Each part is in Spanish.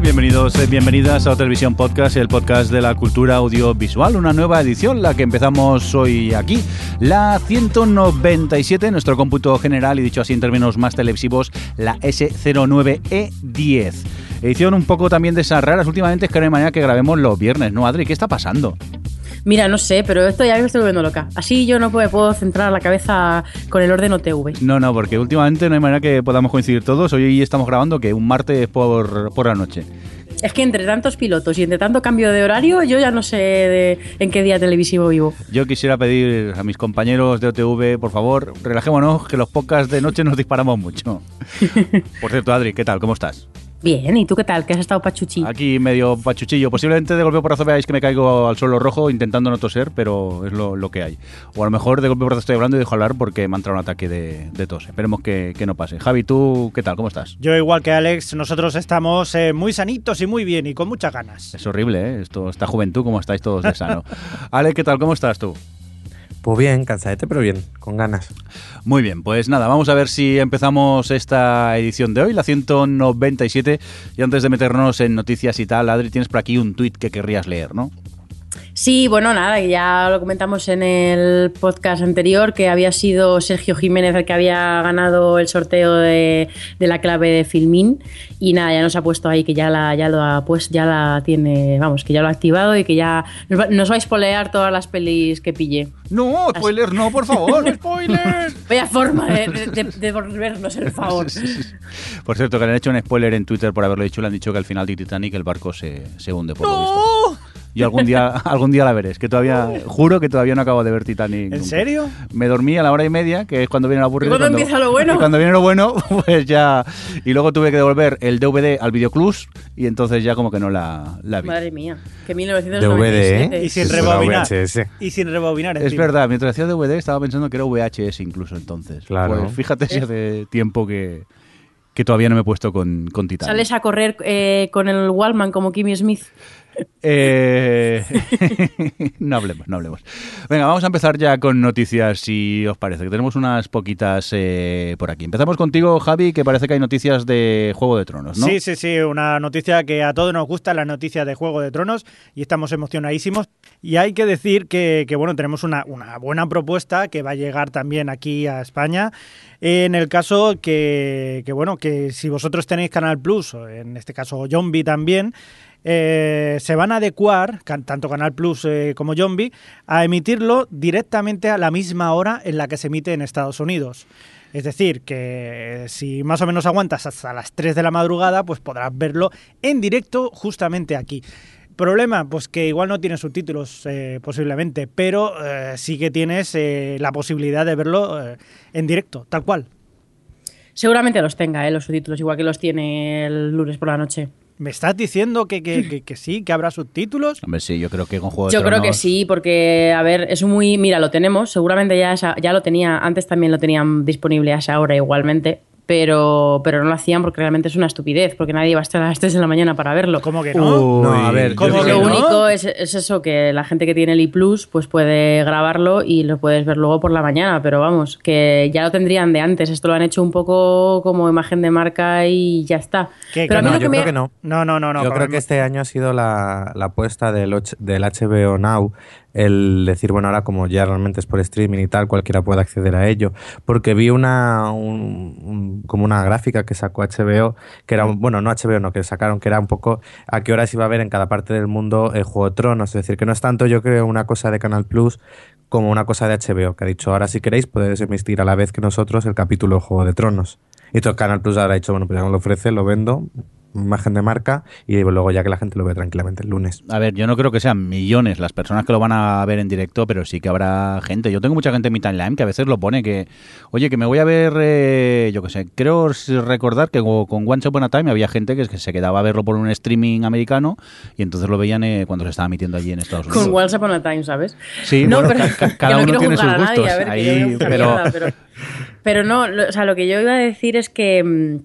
Bienvenidos, eh, bienvenidas a Televisión Podcast, el podcast de la cultura audiovisual, una nueva edición, la que empezamos hoy aquí, la 197, nuestro cómputo general y dicho así en términos más televisivos, la S09E10. Edición un poco también de esas raras últimamente, es que no hay manera que grabemos los viernes, ¿no, Adri? ¿Qué está pasando? Mira, no sé, pero esto ya me estoy volviendo loca. Así yo no puedo, puedo centrar la cabeza con el orden OTV. No, no, porque últimamente no hay manera que podamos coincidir todos. Hoy estamos grabando que un martes por, por la noche. Es que entre tantos pilotos y entre tanto cambio de horario, yo ya no sé de- en qué día televisivo vivo. Yo quisiera pedir a mis compañeros de OTV, por favor, relajémonos, que los podcasts de noche nos disparamos mucho. Por cierto, Adri, ¿qué tal? ¿Cómo estás? Bien, ¿y tú qué tal? ¿Que has estado pachuchi? Aquí medio pachuchillo. Posiblemente de golpe porrazo veáis que me caigo al suelo rojo intentando no toser, pero es lo, lo que hay. O a lo mejor de golpe porrazo estoy hablando y dejo hablar porque me ha entrado un ataque de, de tos. Esperemos que, que no pase. Javi, ¿tú qué tal? ¿Cómo estás? Yo igual que Alex, nosotros estamos eh, muy sanitos y muy bien y con muchas ganas. Es horrible, ¿eh? Esto, esta juventud, ¿cómo estáis todos de sano? Ale, ¿qué tal? ¿Cómo estás tú? Pues bien, cansadete, pero bien, con ganas. Muy bien, pues nada, vamos a ver si empezamos esta edición de hoy, la 197. Y antes de meternos en noticias y tal, Adri, tienes por aquí un tuit que querrías leer, ¿no? Sí, bueno, nada, ya lo comentamos en el podcast anterior, que había sido Sergio Jiménez el que había ganado el sorteo de, de la clave de Filmin. Y nada, ya nos ha puesto ahí que ya la, ya lo ha, pues ya la tiene, vamos, que ya lo ha activado y que ya nos va, nos va a spoilear todas las pelis que pille. No, spoiler, no, por favor, spoiler. Vaya forma de, de, devolvernos el favor. Por cierto, que le han hecho un spoiler en Twitter por haberlo dicho, le han dicho que al final de Titanic el barco se, se hunde por lo visto. Yo algún día, algún día la veré, es que todavía, juro que todavía no acabo de ver Titanic. ¿En nunca. serio? Me dormí a la hora y media, que es cuando viene el aburrido. ¿Y cuándo empieza lo bueno? y cuando viene lo bueno, pues ya... Y luego tuve que devolver el DVD al videoclub y entonces ya como que no la, la vi. Madre mía, que DVD, 1997. ¿eh? Y sin rebobinar. VHS. Y sin rebobinar. Es encima. verdad, mientras hacía DVD estaba pensando que era VHS incluso entonces. Claro. Pues fíjate si hace tiempo que, que todavía no me he puesto con, con Titanic. Sales a correr eh, con el Wallman como Kimmy Smith. Eh, no hablemos, no hablemos. Venga, vamos a empezar ya con noticias, si os parece, que tenemos unas poquitas eh, por aquí. Empezamos contigo, Javi, que parece que hay noticias de Juego de Tronos, ¿no? Sí, sí, sí, una noticia que a todos nos gusta, la noticia de Juego de Tronos, y estamos emocionadísimos. Y hay que decir que, que, bueno, tenemos una, una buena propuesta que va a llegar también aquí a España. En el caso que, que, bueno, que si vosotros tenéis Canal Plus, en este caso Zombie también, eh, se van a adecuar, tanto Canal Plus eh, como Zombie, a emitirlo directamente a la misma hora en la que se emite en Estados Unidos. Es decir, que si más o menos aguantas hasta las 3 de la madrugada, pues podrás verlo en directo justamente aquí. Problema, pues que igual no tiene subtítulos eh, posiblemente, pero sí que tienes la posibilidad de verlo en directo, tal cual. Seguramente los tenga, los subtítulos, igual que los tiene el lunes por la noche. ¿Me estás diciendo que, que- que- que sí, que habrá subtítulos? Hombre, sí, yo creo que con Juego de Yo creo que sí, porque, a ver, es muy. Mira, lo tenemos, seguramente ya, esa- ya lo tenía, antes también lo tenían disponible a esa hora igualmente, pero, pero no lo hacían porque realmente es una estupidez, porque nadie va a estar a las 3 de la mañana para verlo. ¿Cómo que no? Uy, No, a ver, ¿Cómo yo que Lo no? único es, es eso, que la gente que tiene el iPlus pues puede grabarlo y lo puedes ver luego por la mañana, pero vamos, que ya lo tendrían de antes. Esto lo han hecho un poco como imagen de marca y ya está. ¿Qué? Pero a mí no, lo que yo me- creo que no. No, no, no, no. Yo creo que este año ha sido la, la apuesta del, del HBO Now, el decir, bueno, ahora como ya realmente es por streaming y tal, cualquiera puede acceder a ello. Porque vi una un- como una gráfica que sacó HBO, que era, bueno, no HBO, no, que sacaron, que era un poco a qué horas iba a haber en cada parte del mundo el Juego de Tronos. Es decir, que no es tanto, yo creo, una cosa de Canal Plus como una cosa de HBO, que ha dicho, ahora si queréis podéis emitir a la vez que nosotros el capítulo Juego de Tronos. Y todo Canal Plus ahora ha dicho, bueno, pues ya no lo ofrece, lo vendo, imagen de marca y luego ya que la gente lo ve tranquilamente el lunes. A ver, yo no creo que sean millones las personas que lo van a ver en directo, pero sí que habrá gente. Yo tengo mucha gente en mi timeline que a veces lo pone que, oye, que me voy a ver, eh, yo qué sé, creo recordar que con Once Upon a Time había gente que se quedaba a verlo por un streaming americano y entonces lo veían eh, cuando se estaba emitiendo allí en Estados Unidos. Con Once Upon a Time, ¿sabes? Sí, No, bueno, pero- ca- ca- cada no uno quiero tiene sus nadie, gustos. ver, Ahí, no pero, nada, pero, pero no, lo- o sea, lo que yo iba a decir es que.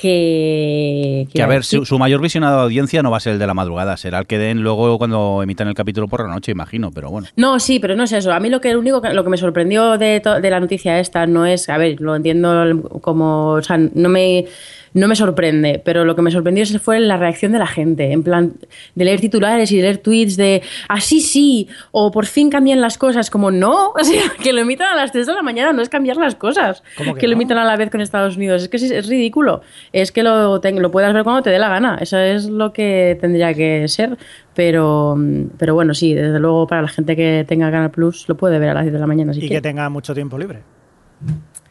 Que, que a ver, su, su mayor visionado de audiencia no va a ser el de la madrugada, será el que den luego cuando emitan el capítulo por la noche, imagino, pero bueno. No, sí, pero no es eso. A mí lo que lo único que, lo que me sorprendió de, to- de la noticia esta no es, a ver, lo entiendo como, o sea, no me no me sorprende, pero lo que me sorprendió es- fue la reacción de la gente, en plan de leer titulares y de leer tweets de así sí o por fin cambian las cosas, como no, o sea, que lo emitan a las 3 de la mañana no es cambiar las cosas, ¿Cómo que que lo no? emitan a la vez con Estados Unidos, es que es, es ridículo, es que lo, lo puedas ver cuando te dé la gana, eso es lo que tendría que ser, pero, pero bueno, sí, desde luego para la gente que tenga Canal Plus lo puede ver a las 10 de la mañana si y que tenga mucho tiempo libre.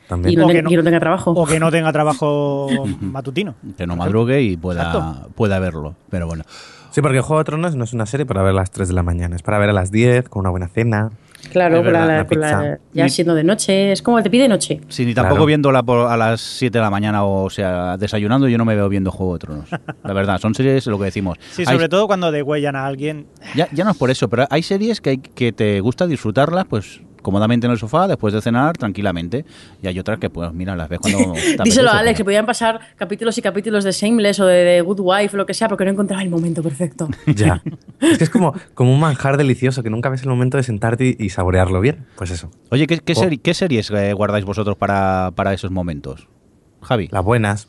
También. Y no, O ten- que no- y no tenga trabajo. O que no tenga trabajo matutino. Que no madrugue y pueda, Exacto. pueda verlo, pero bueno. Sí, porque Juego de Tronos no es una serie para ver a las 3 de la mañana, es para ver a las 10 con una buena cena. Claro, Es con la- verdad, la ya Ni- siendo de noche, es como te pide noche. Si ni tampoco Claro. viéndola por- a las 7 de la mañana, o sea, desayunando, yo no me veo viendo Juego de Tronos. La verdad, son series lo que decimos. Sí, Hay- sobre todo cuando degüellan a alguien. ya, ya no es por eso, pero hay series que, hay- que te gusta disfrutarlas, pues cómodamente en el sofá, después de cenar, tranquilamente. Y hay otras que, pues, mira, las ves cuando. Díselo a Alex, que podían pasar capítulos y capítulos de Shameless o de, de Good Wife o lo que sea, porque no encontraba el momento perfecto. Ya. es que es como, como un manjar delicioso que nunca ves el momento de sentarte y, y saborearlo bien. Pues eso. Oye, ¿qué, qué seri- qué series eh, guardáis vosotros para, para esos momentos? Javi, Las buenas.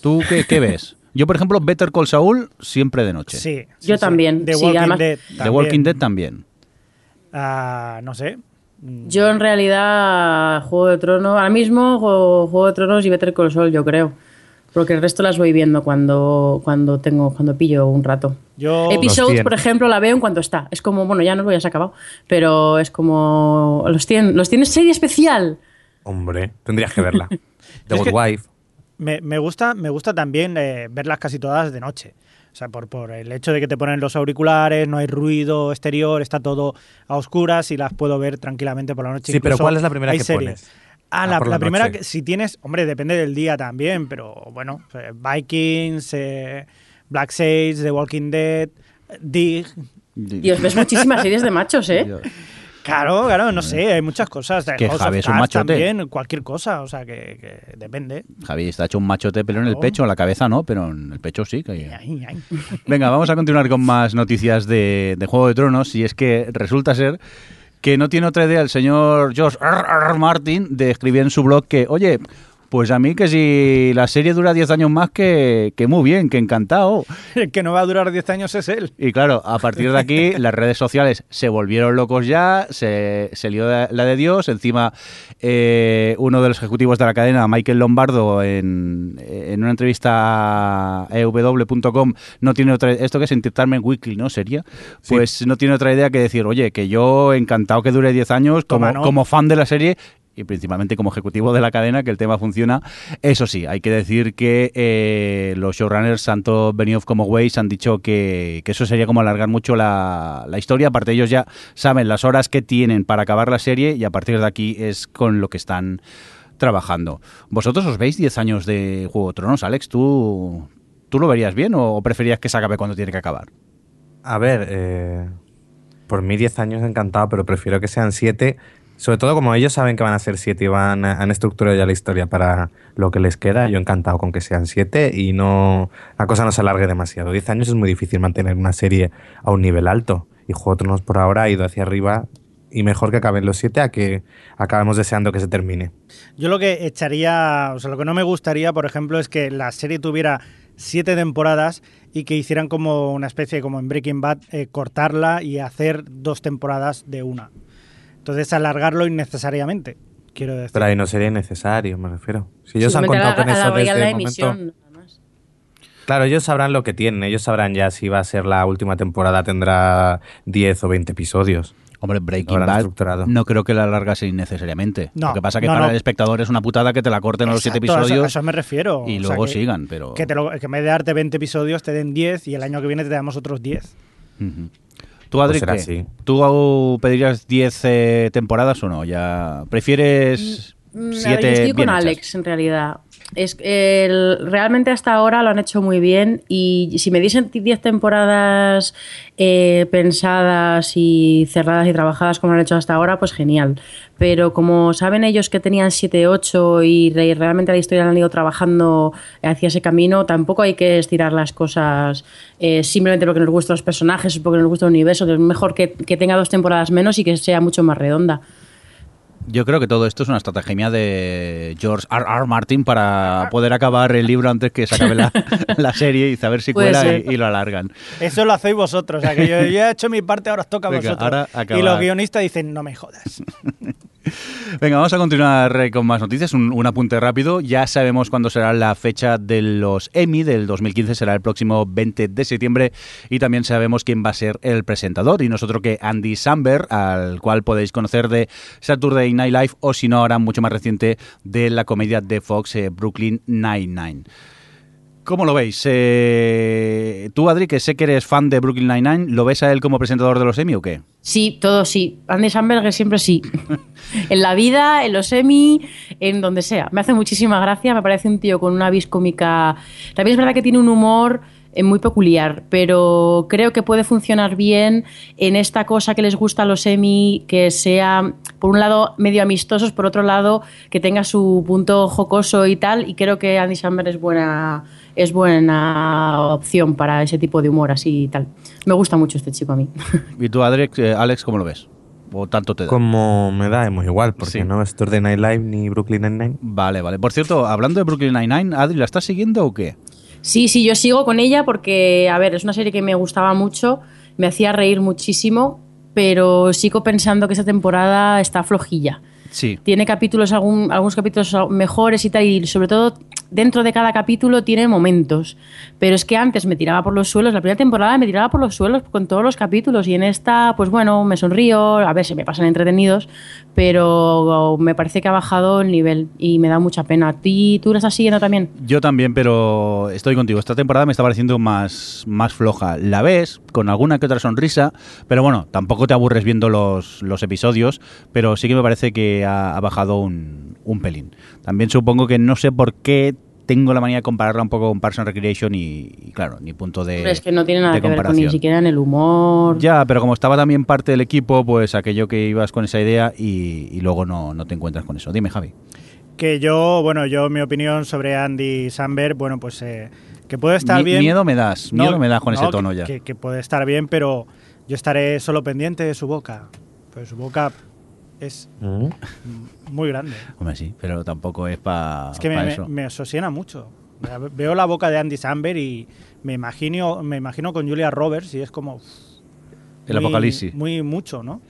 ¿tú qué, qué ves? Yo, por ejemplo, Better Call Saul siempre de noche. Sí. sí, Yo sí. también, The sí, Walking además- Dead. The también. Walking Dead también. Ah, no sé. Yo en realidad Juego de Tronos, ahora mismo Juego, Juego de Tronos y Better Call Saul, yo creo. Porque el resto las voy viendo cuando, cuando tengo, cuando pillo un rato. Yo. Episodes, por ejemplo, la veo en cuanto está. Es como, bueno, ya no lo ya se ha acabado. Pero es como. Los tienen, los tienes serie especial. Hombre, tendrías que verla. The Good Wife. Me, me gusta, me gusta también eh, verlas casi todas de noche. O sea, por, por el hecho de que te ponen los auriculares, no hay ruido exterior, está todo a oscuras y las puedo ver tranquilamente por la noche. Sí, pero ¿cuál es la primera que series. pones? Ah, Ah, la, por la la primera, que, si tienes, hombre, depende del día también, pero bueno, eh, Vikings, eh, Black Sage, The Walking Dead, Dig. Dios, ves muchísimas series de machos, ¿eh? Dios. Claro, claro, no sé, hay muchas cosas. que House Javi es un machote. También, cualquier cosa, o sea, que, que depende. Javi está hecho un machote, pero en el pecho, en la cabeza no, pero en el pecho sí. que- Ay, ay. Venga, vamos a continuar con más noticias de, de Juego de Tronos y es que resulta ser que no tiene otra idea el señor George R. R. Martin de escribir en su blog que, oye, pues a mí que si la serie dura 10 años más, que, que muy bien, que encantado. El que no va a durar 10 años es él. Y claro, a partir de aquí las redes sociales se volvieron locos ya, se, se lió la de Dios, encima eh, uno de los ejecutivos de la cadena, Michael Lombardo, en, en una entrevista a ew.com, no tiene otra esto que es Entertainment Weekly, ¿no? Sería, Sí. pues no tiene otra idea que decir, oye, que yo encantado que dure 10 años como, Toma, ¿no? como fan de la serie y principalmente como ejecutivo de la cadena, que el tema funciona. Eso sí, hay que decir que eh, los showrunners, tanto Benioff como Weiss, han dicho que, que eso sería como alargar mucho la, la historia. Aparte, ellos ya saben las horas que tienen para acabar la serie y a partir de aquí es con lo que están trabajando. ¿Vosotros os veis 10 años de Juego de Tronos, Alex? ¿Tú, ¿Tú lo verías bien o preferías que se acabe cuando tiene que acabar? A ver, eh, por mí 10 años encantado, pero prefiero que sean 7. Sobre todo como ellos saben que van a ser 7 y van, han estructurado ya la historia para lo que les queda, yo encantado con que sean 7 y no la cosa no se alargue demasiado. 10 años es muy difícil mantener una serie a un nivel alto y Juego de Tronos por ahora ha ido hacia arriba y mejor que acaben los 7 a que acabemos deseando que se termine. Yo lo que echaría, o sea, lo que no me gustaría, por ejemplo, es que la serie tuviera siete temporadas y que hicieran como una especie, como en Breaking Bad, eh, cortarla y hacer dos temporadas de una. Entonces, alargarlo innecesariamente, quiero decir. Pero ahí no sería necesario, me refiero. Si ellos han contado con eso alargarían desde la el momento... emisión. Claro, ellos sabrán lo que tienen, ellos sabrán ya si va a ser la última temporada, tendrá 10 o 20 episodios. Hombre, Breaking Bad estructurado. no creo que la largase innecesariamente. No, lo que pasa que no, para no. el espectador es una putada que te la corten a los siete Exacto, a eso- episodios A eso, me refiero. y O sea, luego que- sigan, pero... Que, te lo- que en vez de darte 20 episodios te den 10 y el año que viene te damos otros 10. Ujú. ¿Tú, Adri, Pues será qué? así. ¿Tú pedirías 10 eh, temporadas o no? ¿Ya prefieres Mm, a ver, 7 yo estoy con Alex, en realidad. Es, el- realmente hasta ahora lo han hecho muy bien y si me diesen 10 temporadas eh, pensadas y cerradas y trabajadas como lo han hecho hasta ahora, pues genial. Pero como saben ellos que tenían 7, 8 y re- realmente la historia han ido trabajando hacia ese camino, tampoco hay que estirar las cosas eh, simplemente porque nos gustan los personajes o porque nos gusta el universo. Es mejor que tenga dos temporadas menos y que sea mucho más redonda. Yo creo que todo esto es una estrategia de George R. R. Martin para poder acabar el libro antes que se acabe la, la serie y saber si cuela y, y lo alargan. Eso lo hacéis vosotros. O sea, que yo, yo he hecho mi parte, ahora os toca a Venga, vosotros. ahora y los guionistas dicen, no me jodas. Venga, vamos a continuar con más noticias. Un, un apunte rápido. Ya sabemos cuándo será la fecha de los Emmy del 2015. Será el próximo 20 de septiembre. Y también sabemos quién va a ser el presentador. Y nosotros que Andy Samberg, al cual podéis conocer de Saturday Night Live o si no, ahora mucho más reciente de la comedia de Fox eh, Brooklyn Nine-Nine. ¿Cómo lo veis? Eh, tú, Adri, que sé que eres fan de Brooklyn Nine-Nine, ¿lo ves a él como presentador de los Emmy o qué? Sí, todo sí. Andy Samberg siempre sí. en la vida, en los semi, en donde sea. Me hace muchísima gracia, me parece un tío con una vis cómica. También es verdad que tiene un humor eh, muy peculiar, pero creo que puede funcionar bien en esta cosa que les gusta a los semi, que sea, por un lado, medio amistosos, por otro lado, que tenga su punto jocoso y tal, y creo que Andy Samberg es buena, es buena opción para ese tipo de humor así y tal. Me gusta mucho este chico a mí. ¿Y tú, Adri, eh, Alex, cómo lo ves? ¿O tanto te da? Como me da, es muy igual, porque Sí. no es Saturday Night Live ni Brooklyn Nine-Nine. Vale, vale. Por cierto, hablando de Brooklyn Nine-Nine, Adri, ¿la estás siguiendo o qué? Sí, sí, yo sigo con ella porque, a ver, es una serie que me gustaba mucho, me hacía reír muchísimo, pero sigo pensando que esta temporada está flojilla. Sí. Tiene capítulos, algún- algunos capítulos mejores y tal, y sobre todo dentro de cada capítulo tiene momentos. Pero es que antes me tiraba por los suelos, la primera temporada me tiraba por los suelos con todos los capítulos, y en esta, pues bueno, me sonrío, a ver, se me pasan entretenidos, pero me parece que ha bajado el nivel y me da mucha pena. ¿A ti, tú la estás siguiendo también? Yo también, pero estoy contigo. Esta temporada me está pareciendo más, más floja. La ves con alguna que otra sonrisa, pero bueno, tampoco te aburres viendo los, los episodios, pero sí que me parece que ha, ha bajado un, un pelín. También supongo que no sé por qué tengo la manía de compararla un poco con Parks and Recreation y, y claro, ni punto de Hombre, es que no tiene nada de que ver con ni siquiera en el humor. Ya, pero como estaba también parte del equipo, pues aquello que ibas con esa idea y, y luego no, no te encuentras con eso. Dime, Javi. Que yo, bueno, yo mi opinión sobre Andy Samberg, bueno, pues eh, que puede estar Mi- bien. Miedo me das, No, miedo me das con no, ese tono que- ya. Que, que puede estar bien, pero yo estaré solo pendiente de su boca. Pues su boca es Mm. muy grande. Hombre, sí, pero tampoco es para Es que me, me- eso. me sosiena mucho. Veo la boca de Andy Samberg y me imagino, me imagino con Julia Roberts y es como El muy- apocalipsis. Muy mucho, ¿no?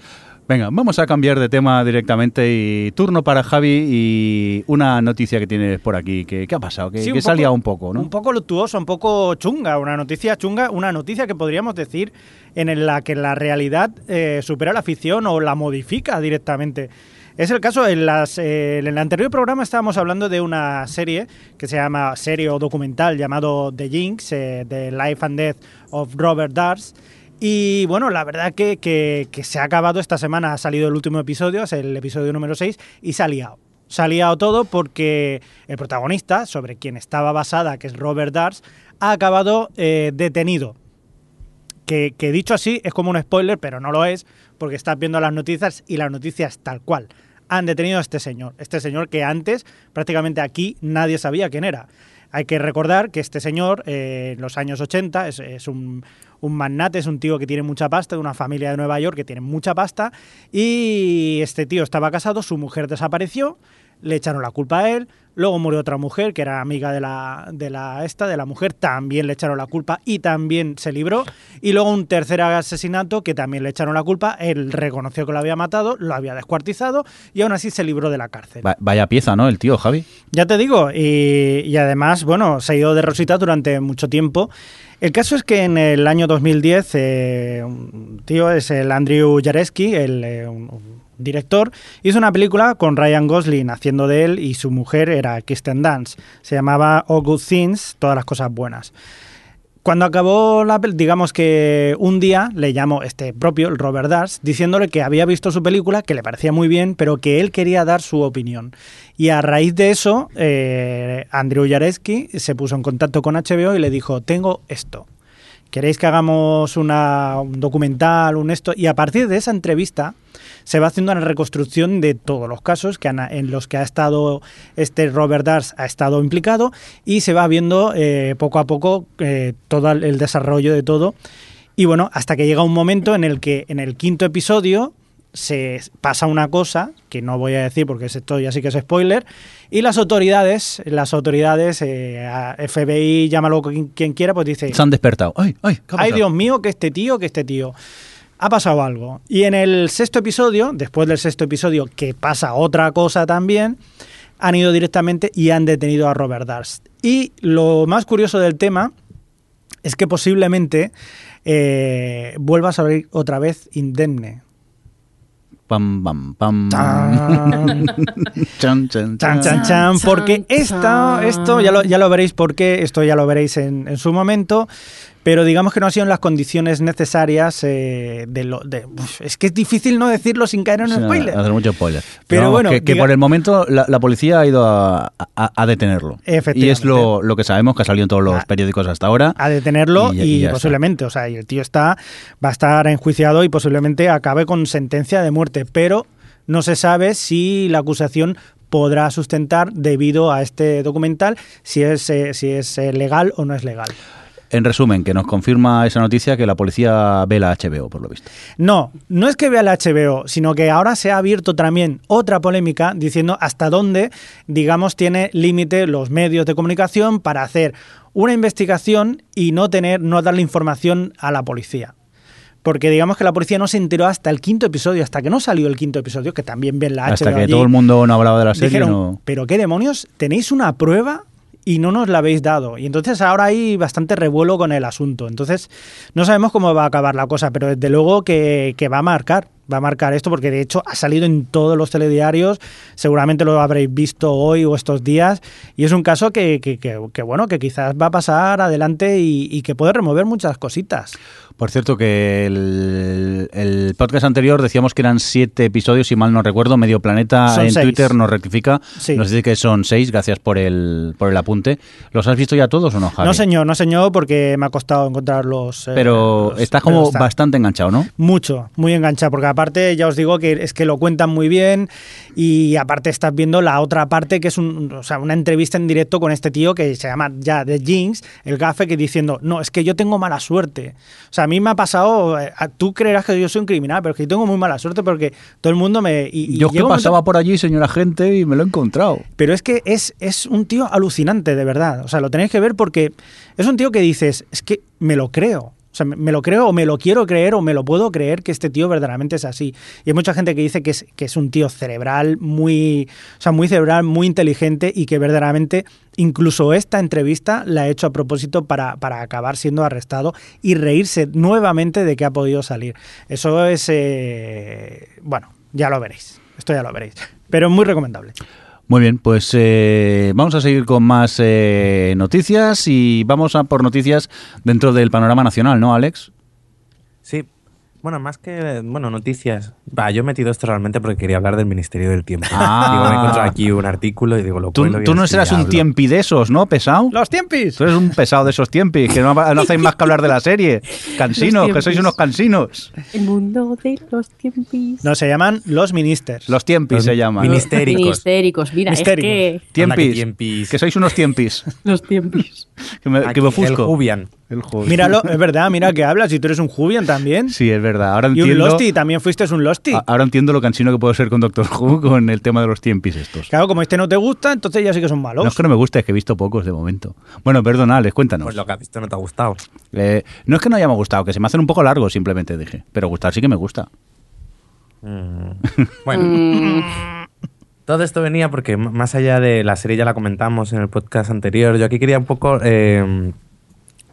Venga, vamos a cambiar de tema directamente y turno para Javi y una noticia que tienes por aquí. ¿Qué, qué ha pasado? Que, Sí, que liado un poco, ¿no? Un poco luctuosa, un poco chunga, una noticia chunga, una noticia que podríamos decir en la que la realidad eh, supera la ficción o la modifica directamente. Es el caso, en, las, eh, en el anterior programa estábamos hablando de una serie que se llama, serie o documental llamado The Jinx, eh, The Life and Death of Robert Dars. Y bueno, la verdad que, que- se ha acabado esta semana, ha salido el último episodio, es el episodio número 6, y se ha liado. Se ha liado todo porque el protagonista, sobre quien estaba basada, que es Robert Dars, ha acabado eh, detenido. Que, que dicho así es como un spoiler, pero no lo es, porque estás viendo las noticias y las noticias tal cual. Han detenido a este señor, este señor que antes prácticamente aquí nadie sabía quién era. Hay que recordar que este señor eh, en los años 80 es, un, un magnate, es un tío que tiene mucha pasta, de una familia de Nueva York que tiene mucha pasta y este tío estaba casado, su mujer desapareció, le echaron la culpa a él. Luego murió otra mujer que era amiga de la, de la esta, de la mujer, también le echaron la culpa y también se libró. Y luego un tercer asesinato que también le echaron la culpa, él reconoció que lo había matado, lo había descuartizado y aún así se libró de la cárcel. Va- Vaya pieza, ¿no? El tío, Javi. Ya te digo, y, y además, bueno, se ha ido de rosita durante mucho tiempo. El caso es que en el año 2010, eh, un tío es el Andrew Jareski, el eh, un- director, hizo una película con Ryan Gosling haciendo de él y su mujer era Kirsten Dunst. Se llamaba All Good Things, todas las cosas buenas. Cuando acabó la pel- digamos que un día le llamó este propio, Robert Darst, diciéndole que había visto su película, que le parecía muy bien, pero que él quería dar su opinión. Y a raíz de eso, eh, Andrew Jareski se puso en contacto con HBO y le dijo, tengo esto. ¿Queréis que hagamos una, un documental, un esto? Y a partir de esa entrevista se va haciendo una reconstrucción de todos los casos que han- en los que ha estado este Robert Dars ha estado implicado y se va viendo eh, poco a poco eh, todo el- el desarrollo de todo. Y bueno, hasta que llega un momento en el que en el quinto episodio se pasa una cosa que no voy a decir porque esto ya sí que es spoiler y las autoridades las autoridades eh, FBI llámalo quien, quien quiera pues dice Se han despertado. ¡Ay, ay! ¿qué ha ay? Dios mío que este tío que este tío ha pasado algo y en el sexto episodio después del sexto episodio que pasa otra cosa también han ido directamente y han detenido a Robert Darst y lo más curioso del tema es que posiblemente eh, vuelva a salir otra vez indemne Pam, pam, pam. Chan, chan, Chan, chan, chan. chan, porque chan. esto ya lo, ya lo veréis porque esto ya lo veréis en, en su momento, pero digamos que no ha sido en las condiciones necesarias eh, de lo... De, es que es difícil no decirlo sin caer en sea, spoiler. Hacer mucho spoiler. Pero bueno, que, que diga- por el momento la, la policía ha ido a, a- a detenerlo. Efectivamente. Y es lo, lo que sabemos que ha salido en todos los periódicos hasta ahora. a detenerlo Y y, ya- y ya está. posiblemente, o sea, y el tío está va a estar enjuiciado y posiblemente acabe con sentencia de muerte, pero no se sabe si la acusación podrá sustentar debido a este documental si es eh, si es eh, legal o no es legal. En resumen, que nos confirma esa noticia que la policía ve la HBO, por lo visto. No, no es que vea la HBO, sino que ahora se ha abierto también otra polémica diciendo hasta dónde, digamos, tiene límite los medios de comunicación para hacer una investigación y no tener, no darle información a la policía. Porque digamos que la policía no se enteró hasta el quinto episodio, hasta que no salió el quinto episodio, que también ven la Hasta HBO que allí, todo el mundo no hablaba de la serie. dijeron, no... pero qué demonios, tenéis una prueba y no nos la habéis dado. Y entonces ahora hay bastante revuelo con el asunto. Entonces no sabemos cómo va a acabar la cosa, pero desde luego que, que va a marcar, va a marcar esto porque de hecho ha salido en todos los telediarios, seguramente lo habréis visto hoy o estos días, y es un caso que, que- que- que, bueno, que quizás va a pasar adelante y, y que puede remover muchas cositas. Por cierto, que el, el podcast anterior decíamos que eran siete episodios, si mal no recuerdo. Medio Planeta Son en seis. Twitter nos rectifica. Sí. Nos dice que son seis, gracias por el, por el apunte. ¿Los has visto ya todos o no, Javi? No señor, no señor, porque me ha costado encontrar los... eh, Pero los- estás pero como está. bastante enganchado, ¿no? Mucho, muy enganchado, porque aparte ya os digo que es que lo cuentan muy bien y aparte estás viendo la otra parte que es un, o sea, una entrevista en directo con este tío que se llama ya The Jinx, el gafe, que diciendo, no, es que yo tengo mala suerte. O sea, a mí me ha pasado, eh, tú creerás que yo soy un criminal, pero es que yo tengo muy mala suerte porque todo el mundo me... y- y Yo es que momento- pasaba por allí, señora gente, y me lo he encontrado. pero es que es, es un tío alucinante, de verdad. O sea, lo tenéis que ver porque es un tío que dices, es que me lo creo. O sea, me, lo creo o me lo quiero creer o me lo puedo creer que este tío verdaderamente es así. Y hay mucha gente que dice que es, que es un tío cerebral, muy, o sea, muy cerebral, muy inteligente y que verdaderamente incluso esta entrevista la ha hecho a propósito para, para acabar siendo arrestado y reírse nuevamente de que ha podido salir. Eso es, eh, bueno, ya lo veréis. Esto ya lo veréis. Pero es muy recomendable. Muy bien, pues eh, vamos a seguir con más eh, noticias y vamos a por noticias dentro del panorama nacional, ¿no, Alex? Bueno, más que bueno noticias. Va, yo he metido esto realmente porque quería hablar del Ministerio del Tiempo. Ah. Digo, me he encontrado aquí un artículo y digo, lo Tú, tú no serás un tiempi de esos, ¿no, pesado? ¡Los tiempis! Tú eres un pesado de esos tiempis, que no, no hacéis más que hablar de la serie. Cansinos, que sois unos cansinos. El mundo de los tiempis. No, se llaman los ministers. Los tiempis Los se llaman. minis- Mistéricos. Ministéricos, mira, Mistéricos. es que Tiempis, que tiempis. que sois unos tiempis. los tiempis. Que me, que Aquí, me el ofusco. Jubian. El juego. Míralo, es verdad, mira que hablas y tú eres un Jubian también. Sí, es verdad. Ahora y entiendo, un Losty, también fuiste un Losty. ahora entiendo lo cansino que puedo ser con Doctor Who con el tema de los tiempis estos. Claro, como este no te gusta, entonces ya sí que son malos. No es que no me guste, es que he visto pocos de momento. Bueno, perdona, Alex, cuéntanos. Pues lo que has visto no te ha gustado. Eh, no es que no hayamos gustado, que se me hacen un poco largos, simplemente dije. Pero gustar sí que me gusta. Mm. Bueno. Todo esto venía porque más allá de la serie ya la comentamos en el podcast anterior, yo aquí quería un poco eh,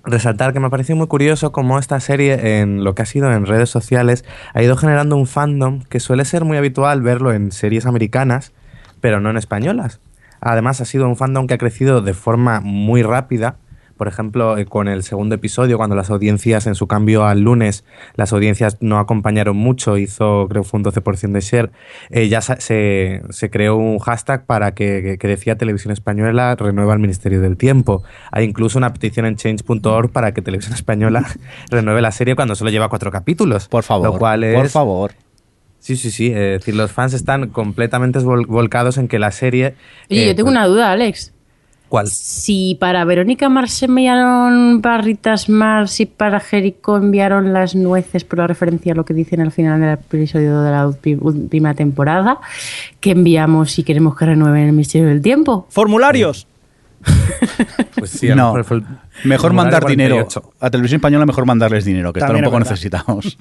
resaltar que me pareció muy curioso cómo esta serie en lo que ha sido en redes sociales ha ido generando un fandom que suele ser muy habitual verlo en series americanas, pero no en españolas. Además ha sido un fandom que ha crecido de forma muy rápida. Por ejemplo, eh, con el segundo episodio, cuando las audiencias, en su cambio al lunes, las audiencias no acompañaron mucho, hizo, creo que fue un 12% de share, eh, ya se, se creó un hashtag para que, que- que decía Televisión Española renueva el Ministerio del Tiempo. Hay incluso una petición en change.org para que Televisión Española renueve la serie cuando solo lleva cuatro capítulos. Por favor. Lo cual es, Por favor. Sí, sí, sí. eh, es decir, los fans están completamente vol- volcados en que la serie... Oye, eh, yo tengo pues- una duda, Alex. ¿Cuál? Si para Verónica Mars se enviaron barritas Mars y para Jericho enviaron las nueces por la referencia a lo que dicen al final del episodio de la última temporada, ¿qué enviamos si queremos que renueven el misterio del tiempo? Formularios. Pues sí, no, mejor mandar dinero. 48. A Televisión Española mejor mandarles dinero, que están un poco verdad. necesitados.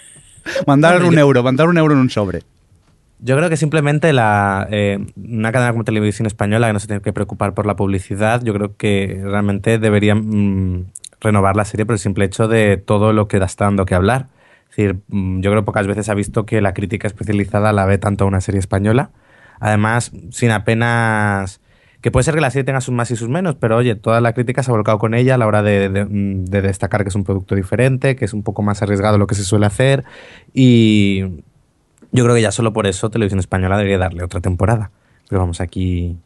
mandar un euro, mandar un euro en un sobre. Yo creo que simplemente la, eh, una cadena como Televisión Española que no se tiene que preocupar por la publicidad, yo creo que realmente deberían mm, renovar la serie por el simple hecho de todo lo que está dando que hablar. Es decir, mm, yo creo que pocas veces ha visto que la crítica especializada la ve tanto a una serie española. Además, sin apenas... Que puede ser que la serie tenga sus más y sus menos, pero oye, toda la crítica se ha volcado con ella a la hora de, de- mm, de destacar que es un producto diferente, que es un poco más arriesgado lo que se suele hacer. Y, yo creo que ya solo por eso Televisión Española debería darle otra temporada. Pero vamos, aquí...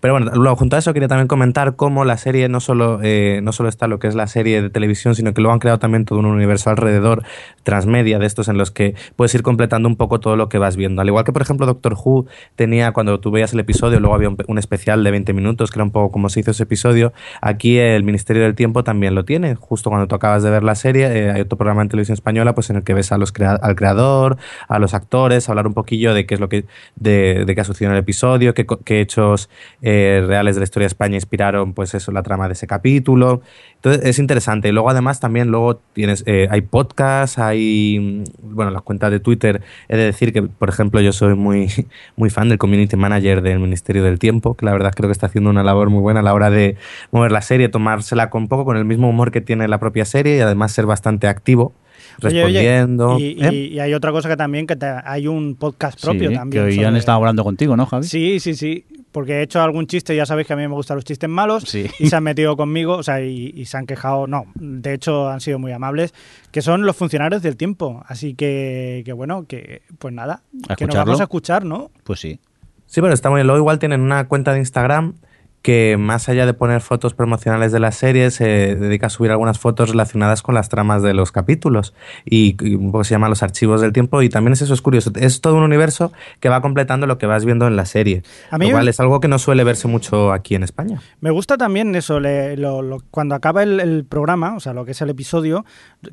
Pero bueno, luego, junto a eso quería también comentar cómo la serie no solo, eh, no solo está lo que es la serie de televisión, sino que luego han creado también todo un universo alrededor, transmedia, de estos en los que puedes ir completando un poco todo lo que vas viendo. Al igual que, por ejemplo, Doctor Who tenía, cuando tú veías el episodio, luego había un, especial de 20 minutos, que era un poco como se hizo ese episodio. Aquí el Ministerio del Tiempo también lo tiene. Justo cuando tú acabas de ver la serie, eh, hay otro programa en televisión española pues en el que ves a los crea- al creador, a los actores, hablar un poquillo de qué es lo que, de, de qué ha sucedido en el episodio, qué, qué hechos eh, reales de la historia de España inspiraron pues eso, la trama de ese capítulo. Entonces es interesante. Y luego además también luego tienes, eh, hay podcasts, hay, mm, bueno, las cuentas de Twitter. He de decir que, por ejemplo, yo soy muy, muy fan del community manager del Ministerio del Tiempo, que la verdad creo que está haciendo una labor muy buena a la hora de mover la serie, tomársela con un poco con el mismo humor que tiene la propia serie y además ser bastante activo, Oye, oye, respondiendo. y, ¿Eh? y- y hay otra cosa que también, que te- hay un podcast propio Sí, también. que hoy sobre- han estado hablando contigo, ¿no, Javi? Sí, sí, sí. Porque he hecho algún chiste, ya sabéis que a mí me gustan los chistes malos, Sí. y se han metido conmigo, o sea, y, y se han quejado, no, de hecho han sido muy amables, que son los funcionarios del tiempo. Así que, que bueno, que pues nada, que nos vamos a escuchar, ¿no? Pues sí. Sí, pero está muy bien. Luego igual tienen una cuenta de Instagram que más allá de poner fotos promocionales de la serie, se dedica a subir algunas fotos relacionadas con las tramas de los capítulos. Y, y un poco se llama Los Archivos del Tiempo. Y también es eso, es curioso. Es todo un universo que va completando lo que vas viendo en la serie. A mí lo me- cual es algo que no suele verse mucho aquí en España. Me gusta también eso, le- lo- lo- cuando acaba el, el programa, o sea, lo que es el episodio,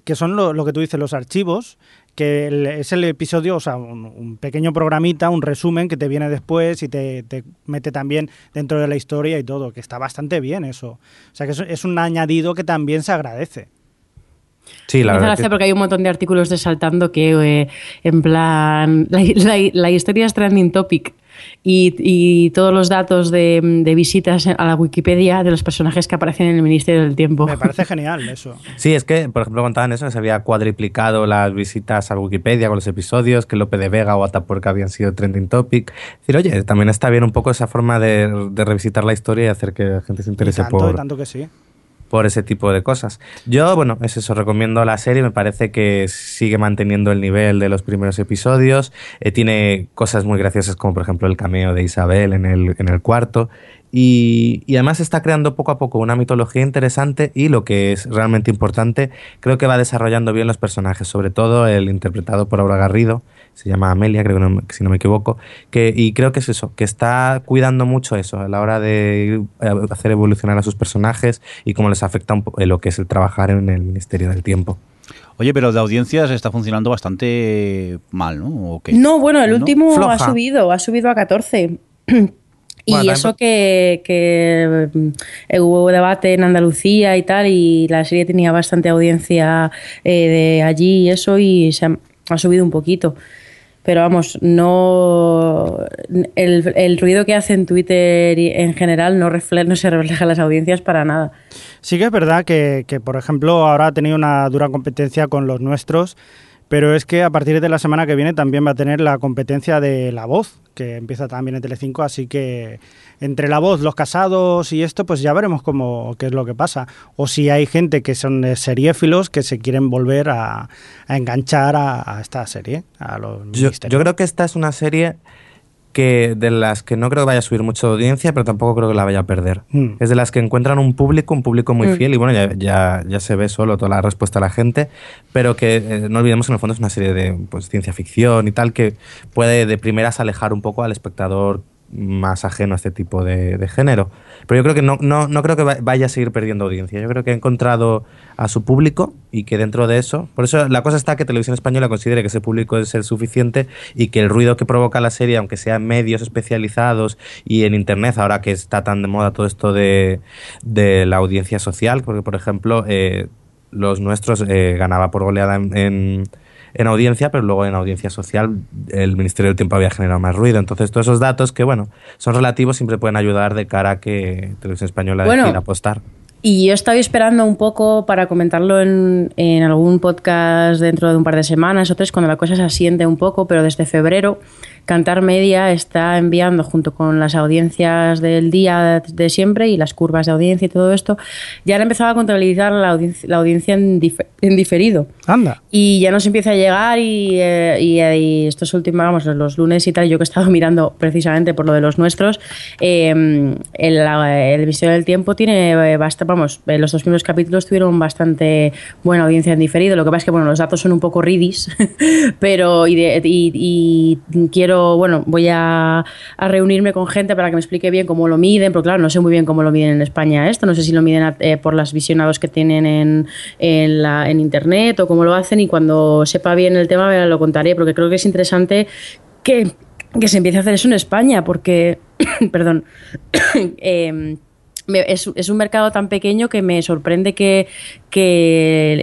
que son lo, lo que tú dices, los archivos, que el- es el episodio, o sea, un, un pequeño programita, un resumen que te viene después y te, te mete también dentro de la historia y todo, que está bastante bien eso. O sea, que es, es un añadido que también se agradece. Sí, la Me verdad. que- porque hay un montón de artículos desaltando que, eh, en plan, la, la- la historia es trending topic y, y todos los datos de, de visitas a la Wikipedia de los personajes que aparecen en el Ministerio del Tiempo. Me parece genial eso. Sí, es que, por ejemplo, contaban eso, que se había cuadriplicado las visitas a Wikipedia con los episodios, que Lope de Vega o Atapuerca habían sido trending topic. Es decir, oye, también está bien un poco esa forma de, de revisitar la historia y hacer que la gente se Y interese tanto, por, y tanto que sí. Por ese tipo de cosas. Yo, bueno, es eso, recomiendo la serie, me parece que sigue manteniendo el nivel de los primeros episodios, eh, tiene cosas muy graciosas como por ejemplo el cameo de Isabel en el, en el cuarto, y, y además está creando poco a poco una mitología interesante y lo que es realmente importante, creo que va desarrollando bien los personajes, sobre todo el interpretado por Aura Garrido, se llama Amelia, creo que, no, si no me equivoco, que, y creo que es eso, que está cuidando mucho eso a la hora de eh, hacer evolucionar a sus personajes y cómo les afecta un lo que es el trabajar en el Ministerio del Tiempo. Oye, pero de audiencias está funcionando bastante mal, ¿no? No, bueno, el último ha subido, ha subido a 14. Y eso que, que, eh, hubo debate en Andalucía y tal, y la serie tenía bastante audiencia eh, de allí y eso, y se ha, subido un poquito. Pero vamos, no el, el, ruido que hace en Twitter en general no, no se refleja en las audiencias para nada. Sí que es verdad que, que, por ejemplo, ahora ha tenido una dura competencia con los nuestros pero es que a partir de la semana que viene también va a tener la competencia de La Voz, que empieza también en Telecinco, así que entre La Voz, Los Casados y esto, pues ya veremos cómo, qué es lo que pasa. O si hay gente que son seriéfilos que se quieren volver a, enganchar a, esta serie, a los yo, yo creo que esta es una serie que de las que no creo que vaya a subir mucha audiencia, pero tampoco creo que la vaya a perder. Hmm. Es de las que encuentran un público, un público muy hmm. fiel, y bueno, ya, ya, ya, se ve solo toda la respuesta a la gente, pero que eh, no olvidemos que en el fondo es una serie de pues, ciencia ficción y tal, que puede de primeras alejar un poco al espectador más ajeno a este tipo de, género. Pero yo creo que no, no, no, creo que vaya a seguir perdiendo audiencia. Yo creo que ha encontrado a su público y que dentro de eso, por eso la cosa está que Televisión Española considere que ese público es el suficiente y que el ruido que provoca la serie, aunque sea en medios especializados y en Internet, ahora que está tan de moda todo esto de, la audiencia social, porque por ejemplo, eh, los nuestros eh, ganaba por goleada en en audiencia, pero luego en audiencia social el Ministerio del Tiempo había generado más ruido. Entonces, todos esos datos que, bueno, son relativos, siempre pueden ayudar de cara a que Televisión Española bueno, decida apostar. Y yo estaba esperando un poco para comentarlo en, en, algún podcast dentro de un par de semanas o tres, cuando la cosa se asiente un poco, pero desde febrero Cantar Media está enviando junto con las audiencias del día de siempre y las curvas de audiencia y todo esto, ya han empezado a contabilizar la audiencia, la audiencia en, diferido. Anda. Y ya nos empieza a llegar y, eh, y, estos últimos, vamos, los lunes y tal, yo que he estado mirando precisamente por lo de los nuestros, eh, el, el del Tiempo tiene eh, bastante, vamos, los dos primeros capítulos tuvieron bastante buena audiencia en diferido, lo que pasa es que, bueno, los datos son un poco ridis, pero y quiero bueno, voy a, reunirme con gente para que me explique bien cómo lo miden, porque claro, no sé muy bien cómo lo miden en España esto, no sé si lo miden eh, por las visionados que tienen en, la, en Internet o cómo lo hacen y cuando sepa bien el tema lo contaré, porque creo que es interesante que, se empiece a hacer eso en España, porque, perdón, eh, es, un mercado tan pequeño que me sorprende que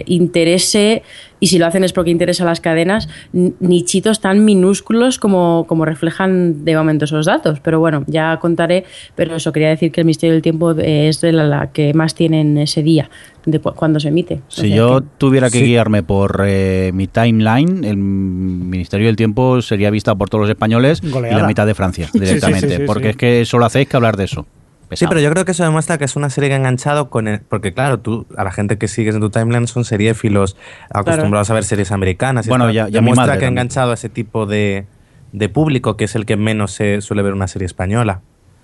interese, y si lo hacen es porque interesa a las cadenas, nichitos tan minúsculos como, como reflejan de momento esos datos. Pero bueno, ya contaré, pero eso quería decir que el Misterio del Tiempo es de la, que más tienen ese día, de cuando se emite. Si yo tuviera que guiarme por eh, mi timeline, el Ministerio del Tiempo sería vista por todos los españoles y la mitad de Francia directamente, porque es que solo hacéis que hablar de eso. Sí, pero yo creo que eso demuestra que es una serie que ha enganchado con el, porque claro, tú a la gente que sigues en tu timeline son seriéfilos acostumbrados a ver series americanas. bueno, ya, demuestra que ha enganchado a ese tipo de, de público que es el que menos se suele ver una serie española.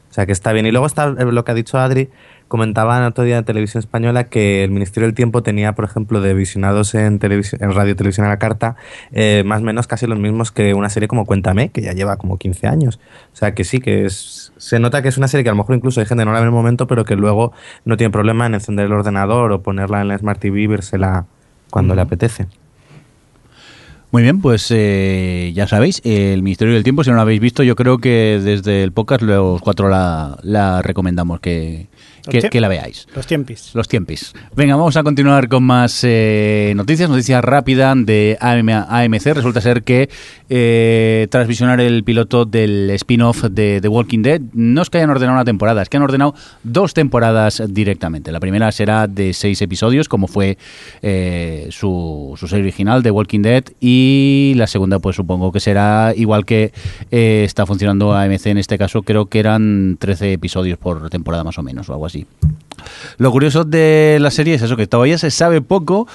O sea que está bien. Y luego está lo que ha dicho Adri, comentaba en otro día en televisión española que el Ministerio del Tiempo tenía, por ejemplo, de visionados en, en radio televisión a la carta, eh, más o menos casi los mismos que una serie como Cuéntame, que ya lleva como 15 años. O sea que sí, que es, se nota que es una serie que a lo mejor incluso hay gente que no la ve en el momento, pero que luego no tiene problema en encender el ordenador o ponerla en la Smart TV y vérsela cuando le apetece. Muy bien, pues eh, ya sabéis, el Ministerio del Tiempo, si no lo habéis visto, yo creo que desde el podcast los cuatro la, la recomendamos que, que, la veáis. Los tiempis. Los tiempis. Venga, vamos a continuar con más eh, noticias. Noticia rápida de AMC. Resulta ser que eh, tras visionar el piloto del spin-off de The Walking Dead, no es que hayan ordenado una temporada, es que han ordenado dos temporadas directamente. La primera será de seis episodios, como fue eh, su, su serie original, The Walking Dead, y la segunda, pues supongo que será igual que está funcionando AMC en este caso, creo que eran 13 episodios por temporada más o menos, algo así. Lo curioso de la serie es eso, que todavía se sabe poco.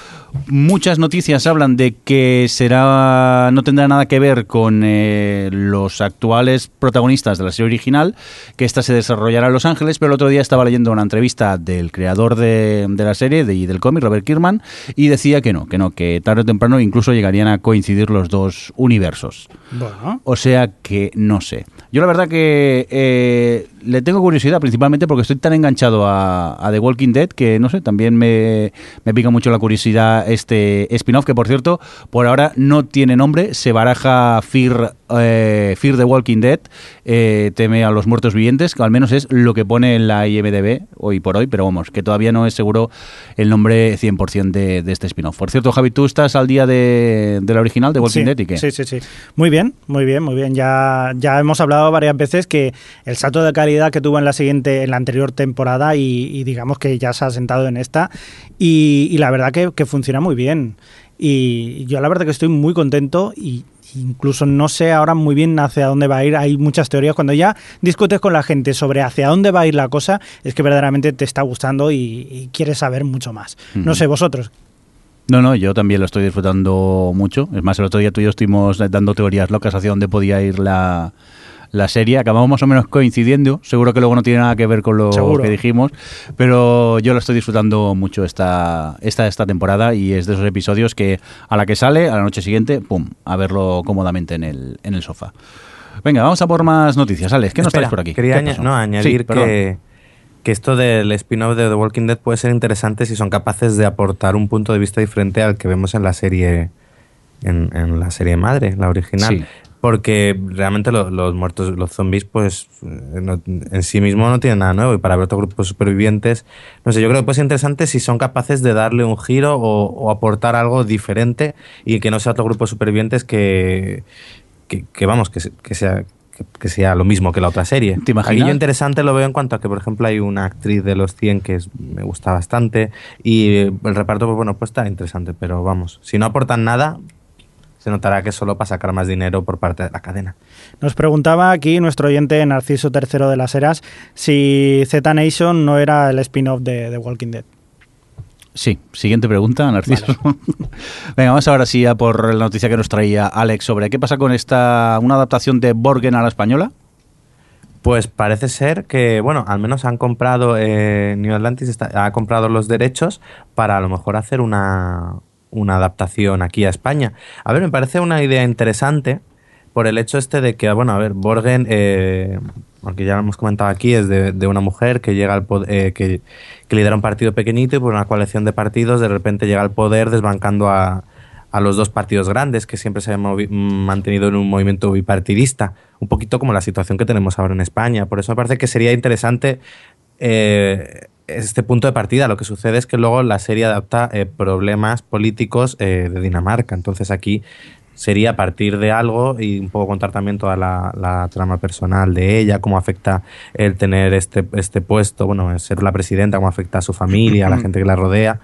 Muchas noticias hablan de que será no tendrá nada que ver con eh, los actuales protagonistas de la serie original, que esta se desarrollará en Los Ángeles, pero el otro día estaba leyendo una entrevista del creador de, de la serie de, y del cómic, Robert Kirkman, y decía que no, que no, que tarde o temprano incluso llegarían a coincidir los dos universos. Bueno. O sea que no sé. Yo la verdad que eh, le tengo curiosidad, principalmente porque estoy tan enganchado a, a The Walking Dead que, no sé, también me, me pica mucho la curiosidad este spin-off, que por cierto, por ahora no tiene nombre, se baraja Fear, eh, Fear the Walking Dead, eh, teme a los muertos vivientes, que al menos es lo que pone en la IMDB hoy por hoy, pero vamos, que todavía no es seguro el nombre 100% de, de este spin-off. Por cierto, Javi, ¿tú estás al día de, de la original, de Walking sí, Dead y qué? Sí, sí, sí. Muy bien, muy bien, muy bien. Ya, ya hemos hablado varias veces que el salto de calidad que tuvo en la siguiente, en la anterior temporada y, y digamos que ya se ha sentado en esta y, y la verdad que, que, funciona muy bien. Y yo la verdad que estoy muy contento y incluso no sé ahora muy bien hacia dónde va a ir. Hay muchas teorías. Cuando ya discutes con la gente sobre hacia dónde va a ir la cosa, es que verdaderamente te está gustando y, y quieres saber mucho más. Uh -huh. No sé, vosotros. No, no, yo también lo estoy disfrutando mucho. Es más, el otro día tú y yo estuvimos dando teorías locas hacia dónde podía ir la, la serie. Acabamos más o menos coincidiendo. Seguro que luego no tiene nada que ver con lo Seguro. que dijimos. Pero yo lo estoy disfrutando mucho esta, esta, esta temporada y es de esos episodios que a la que sale, a la noche siguiente, pum, a verlo cómodamente en el, en el sofá. Venga, vamos a por más noticias. Alex, ¿qué nos traes por aquí? Quería añ no, añadir sí, que que esto del spin-off de The Walking Dead puede ser interesante si son capaces de aportar un punto de vista diferente al que vemos en la serie en, en la serie madre, la original. Sí. Porque realmente lo, los muertos, los zombies, pues no, en sí mismo no tienen nada nuevo. Y para ver otros grupos supervivientes, no sé, yo creo que puede ser interesante si son capaces de darle un giro o, o aportar algo diferente y que no sea otro grupo de supervivientes que, que, que vamos, que, que sea que sea lo mismo que la otra serie. ¿Te imaginas? Aquí yo interesante lo veo en cuanto a que, por ejemplo, hay una actriz de los 100 que es, me gusta bastante y el reparto, pues bueno, pues está interesante, pero vamos, si no aportan nada, se notará que solo para sacar más dinero por parte de la cadena. Nos preguntaba aquí nuestro oyente Narciso III de las Heras si Z Nation no era el spin-off de The Walking Dead. Sí, siguiente pregunta, Narciso. Vale. Venga, vamos ahora sí a por la noticia que nos traía Alex sobre qué pasa con esta una adaptación de Borgen a la española. Pues parece ser que, bueno, al menos han comprado, eh, New Atlantis está, ha comprado los derechos para a lo mejor hacer una, una adaptación aquí a España. A ver, me parece una idea interesante por el hecho este de que, bueno, a ver, Borgen, eh, aunque ya lo hemos comentado aquí, es de, una mujer que llega al eh, que, que, lidera un partido pequeñito y por una coalición de partidos de repente llega al poder desbancando a, a los dos partidos grandes que siempre se han mantenido en un movimiento bipartidista, un poquito como la situación que tenemos ahora en España. Por eso me parece que sería interesante eh, este punto de partida. Lo que sucede es que luego la serie adapta eh, problemas políticos eh, de Dinamarca. Entonces aquí sería partir de algo y un poco contar también toda la, la, trama personal de ella, cómo afecta el tener este, este puesto, bueno, ser la presidenta, cómo afecta a su familia, a la gente que la rodea,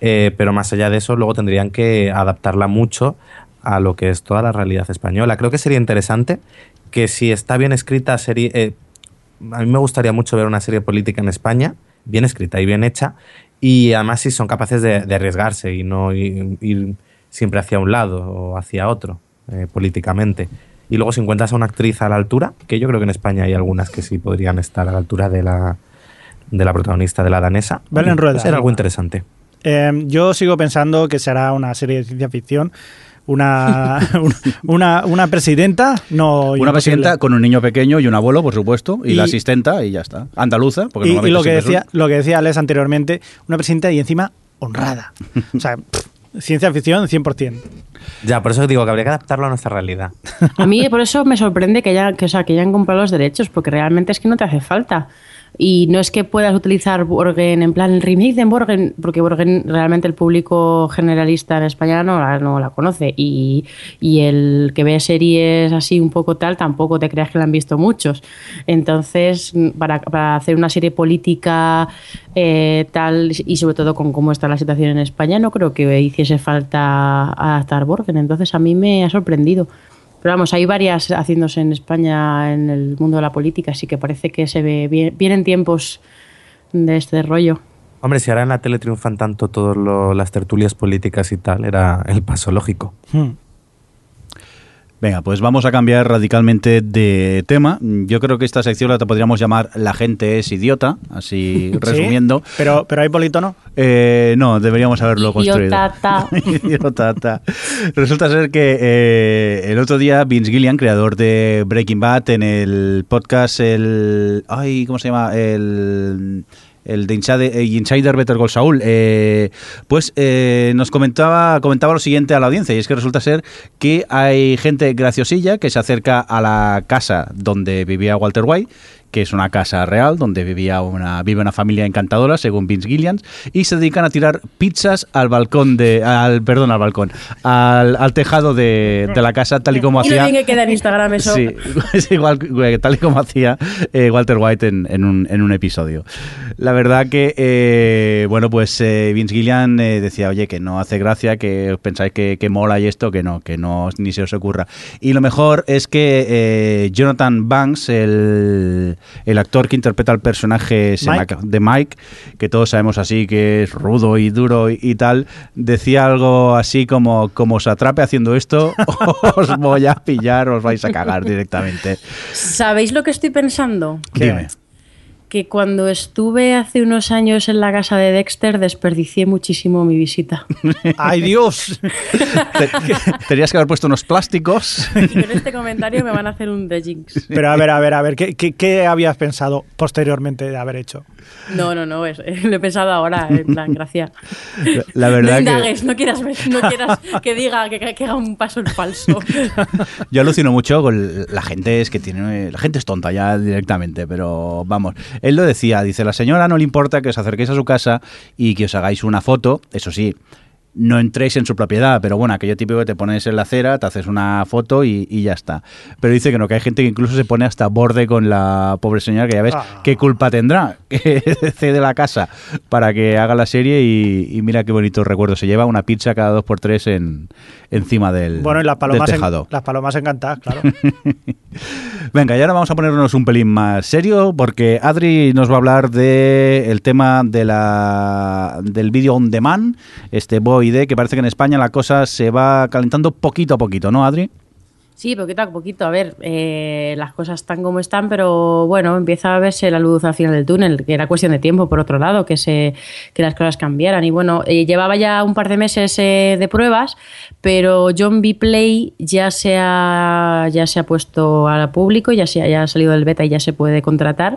eh, pero más allá de eso luego tendrían que adaptarla mucho a lo que es toda la realidad española. Creo que sería interesante que si está bien escrita, sería, eh, a mí me gustaría mucho ver una serie política en España, bien escrita y bien hecha, y además si son capaces de, de arriesgarse y no ir, ir siempre hacia un lado o hacia otro eh, políticamente. Y luego si encuentras a una actriz a la altura, que yo creo que en España hay algunas que sí podrían estar a la altura de la, de la protagonista de la danesa, Belén Rueda. Será algo interesante. Eh, yo sigo pensando que será una serie de ciencia ficción. Una, una, una presidenta, no. Una presidenta con un niño pequeño y un abuelo, por supuesto, y, y la asistenta, y ya está. Andaluza, porque y, y lo que decía, lo que decía Alex anteriormente, una presidenta y encima honrada. O sea, pff, Ciencia ficción 100%. Ya, por eso digo que habría que adaptarlo a nuestra realidad. A mí por eso me sorprende que, haya, que, o sea, que hayan comprado los derechos, porque realmente es que no te hace falta. Y no es que puedas utilizar Borgen en plan el remake de Borgen, porque Borgen realmente el público generalista en España no la, no la conoce. Y, y, el que ve series así un poco tal, tampoco te creas que la han visto muchos. Entonces, para, para hacer una serie política eh, tal, y sobre todo con cómo está la situación en España, no creo que hiciese falta adaptar Borgen. Entonces, a mí me ha sorprendido. Pero vamos, hay varias haciéndose en España en el mundo de la política, así que parece que se ve bien, vienen tiempos de este rollo. Hombre, si ahora en la tele triunfan tanto todas las tertulias políticas y tal, era el paso lógico. Hmm. Venga, pues vamos a cambiar radicalmente de tema. Yo creo que esta sección la podríamos llamar La gente es idiota, así resumiendo. Pero, pero hay politono. Eh, no, deberíamos haberlo construido. Idiotata. Resulta ser que eh, el otro día Vince Gillian, creador de Breaking Bad, en el podcast, el. Ay, ¿cómo se llama? El el de eh, Insider Better Call Saul, eh, pues eh, nos comentaba, comentaba lo siguiente a la audiencia, y es que resulta ser que hay gente graciosilla que se acerca a la casa donde vivía Walter White que es una casa real donde vivía una, vive una familia encantadora, según Vince Gillian, y se dedican a tirar pizzas al balcón de, al, perdón, al balcón, al, al tejado de, de, la casa, tal y como hacía. Y que queda en Instagram eso. Sí, igual, tal y como hacía eh, Walter White en, en, un, en, un, episodio. La verdad que, eh, bueno, pues eh, Vince Gillian decía, oye, que no hace gracia, que pensáis que, que, mola y esto, que no, que no ni se os ocurra. Y lo mejor es que Jonathan Banks, el el actor que interpreta el personaje de Mike, que todos sabemos así que es rudo y duro y, tal, decía algo así como, como os atrape haciendo esto, os voy a pillar, os vais a cagar directamente. ¿Sabéis lo que estoy pensando? Dime que cuando estuve hace unos años en la casa de Dexter desperdicié muchísimo mi visita. ¡Ay Dios! Tenías que haber puesto unos plásticos. Y con este comentario me van a hacer un The Jinx. Pero a ver, a ver, a ver, ¿qué, qué, habías pensado posteriormente de haber hecho? No, no, no, lo he pensado ahora, en plan, gracias. La, verdad no indagues, no quieras, no quieras que diga que, que, haga un paso en falso. Yo alucino mucho con la gente, es que tiene, la gente es tonta ya directamente, pero vamos, él lo decía, dice, la señora no le importa que os acerquéis a su casa y que os hagáis una foto, eso sí, no entréis en su propiedad, pero bueno, aquello típico que te pones en la acera, te haces una foto y, ya está. Pero dice que no, que hay gente que incluso se pone hasta borde con la pobre señora, que ya ves Ah. qué culpa tendrá que cede la casa para que haga la serie y, mira qué bonito recuerdo. Se lleva una pizza cada dos por tres en, encima del, bueno, y las del palomas, en- tejado. las palomas encantadas, claro. Venga, y ahora vamos a ponernos un pelín más serio porque Adri nos va a hablar de el tema de la del vídeo on demand, este BOID, que parece que en España la cosa se va calentando poquito a poquito, ¿no, Adri? Sí, poquito a poquito. A ver, eh, las cosas están como están, pero bueno, empieza a verse la luz al final del túnel, que era cuestión de tiempo, por otro lado, que, se, que las cosas cambiaran. Y bueno, eh, llevaba ya un par de meses eh, de pruebas, pero John B. Play ya se ha, ya se ha puesto al público, ya, se, ya ha salido del beta y ya se puede contratar.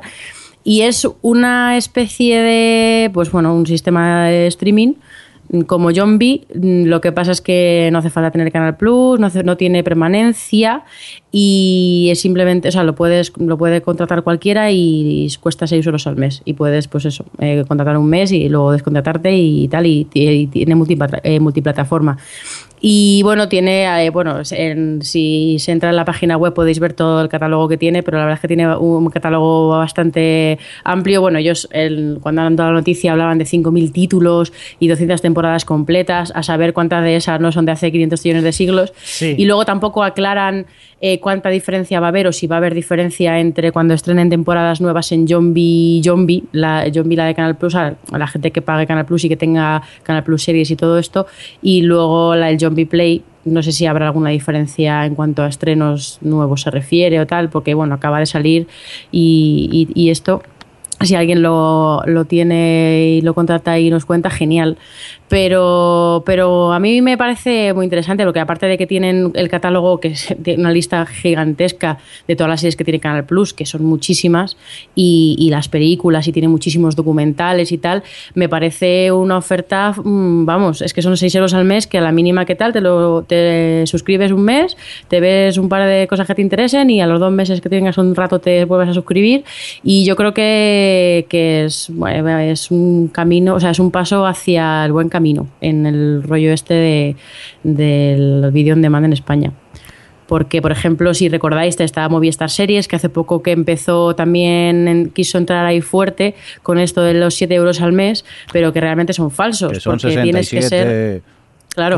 Y es una especie de, pues bueno, un sistema de streaming como John B, mm, lo que pasa es que no hace falta tener Canal Plus, no, hace- no tiene permanencia y es simplemente, o sea, lo puedes lo puede contratar cualquiera y, cuesta 6 euros al mes y puedes, pues eso, eh, contratar un mes y luego descontratarte y tal y, y tiene multiplata- eh, multiplataforma. Y bueno, tiene, eh, bueno, en- si se entra en la página web podéis ver todo el catálogo que tiene, pero la verdad es que tiene un catálogo bastante amplio. Bueno, ellos el- cuando han dado la noticia hablaban de 5.000 títulos y 200 temporadas completas, a saber cuántas de esas no son de hace 500 millones de siglos. Sí. Y luego tampoco aclaran eh, cuánta diferencia va a haber o si va a haber diferencia entre cuando estrenen temporadas nuevas en Zombie, Zombie, la, Zombie, la de Canal Plus, a, la gente que pague Canal Plus y que tenga Canal Plus series y todo esto, y luego la del Zombie Play. No sé si habrá alguna diferencia en cuanto a estrenos nuevos se refiere o tal, porque bueno, acaba de salir y esto si alguien lo, lo tiene y lo contrata y nos cuenta, genial. Pero, pero a mí me parece muy interesante porque aparte de que tienen el catálogo, que es una lista gigantesca de todas las series que tiene Canal Plus, que son muchísimas, y, y las películas, y tiene muchísimos documentales y tal, me parece una oferta, mm, vamos, es que son 6 euros al mes, que a la mínima que tal, te, lo, te suscribes un mes, te ves un par de cosas que te interesen y a los dos meses que tengas un rato te vuelves a suscribir. Y yo creo que, que es, bueno, es un camino, o sea, es un paso hacia el buen camino en el rollo este de, del vídeo on demand en España. Porque, por ejemplo, si recordáis, estaba Movistar Series, que hace poco que empezó también, en- quiso entrar ahí fuerte con esto de los 7 euros al mes, pero que realmente son falsos. Que son porque tienes que ser. 67... Claro.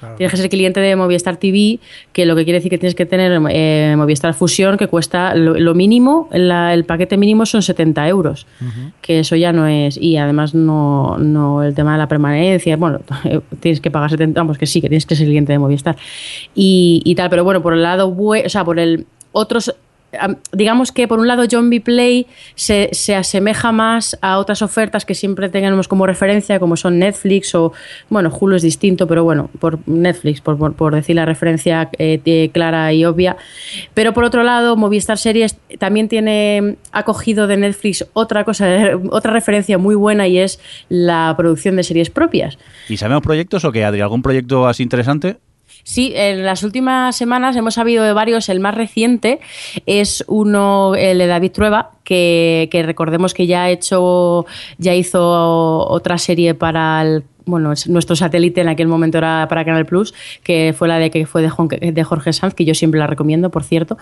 Claro. Tienes que ser cliente de Movistar TV, que lo que quiere decir que tienes que tener eh, Movistar Fusión, que cuesta lo, mínimo, el paquete mínimo son 70 euros, que eso ya no es, y además no, no el tema de la permanencia, bueno, tienes que pagar 70, vamos, que sí, que tienes que ser cliente de Movistar. Y, y tal, pero bueno, por el lado, o sea, por el otros digamos que por un lado John B. Play se, se, asemeja más a otras ofertas que siempre tengamos como referencia, como son Netflix o, bueno, Hulu es distinto, pero bueno, por Netflix, por, por, decir la referencia eh, clara y obvia. Pero por otro lado, Movistar Series también tiene acogido de Netflix otra cosa, otra referencia muy buena y es la producción de series propias. ¿Y sabemos proyectos o qué, Adri? ¿Algún proyecto así interesante? Sí, en las últimas semanas hemos sabido de varios. El más reciente es uno, el de David Trueba, que, que recordemos que ya ha hecho, ya hizo otra serie para el bueno, nuestro satélite en aquel momento era para Canal Plus, que fue la de que fue de, Jorge Sanz, que yo siempre la recomiendo, por cierto.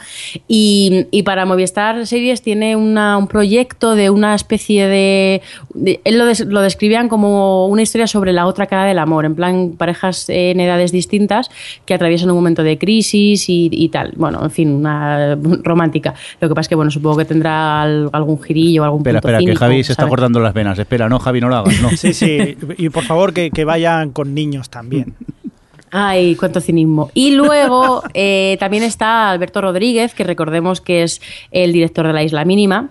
Y, para Movistar Series tiene un proyecto de una especie de. él lo, describían como una historia sobre la otra cara del amor, en plan parejas en edades distintas que atraviesan un momento de crisis y, tal. Bueno, en fin, una romántica. Lo que pasa es que, bueno, supongo que tendrá algún girillo, algún Espera, espera, que Javi se está cortando las venas. Espera, no, Javi, no lo hagas, no. Sí, sí. Y por favor, que, vayan con niños también. Ay, cuánto cinismo. Y luego eh, también está Alberto Rodríguez, que recordemos que es el director de La Isla Mínima.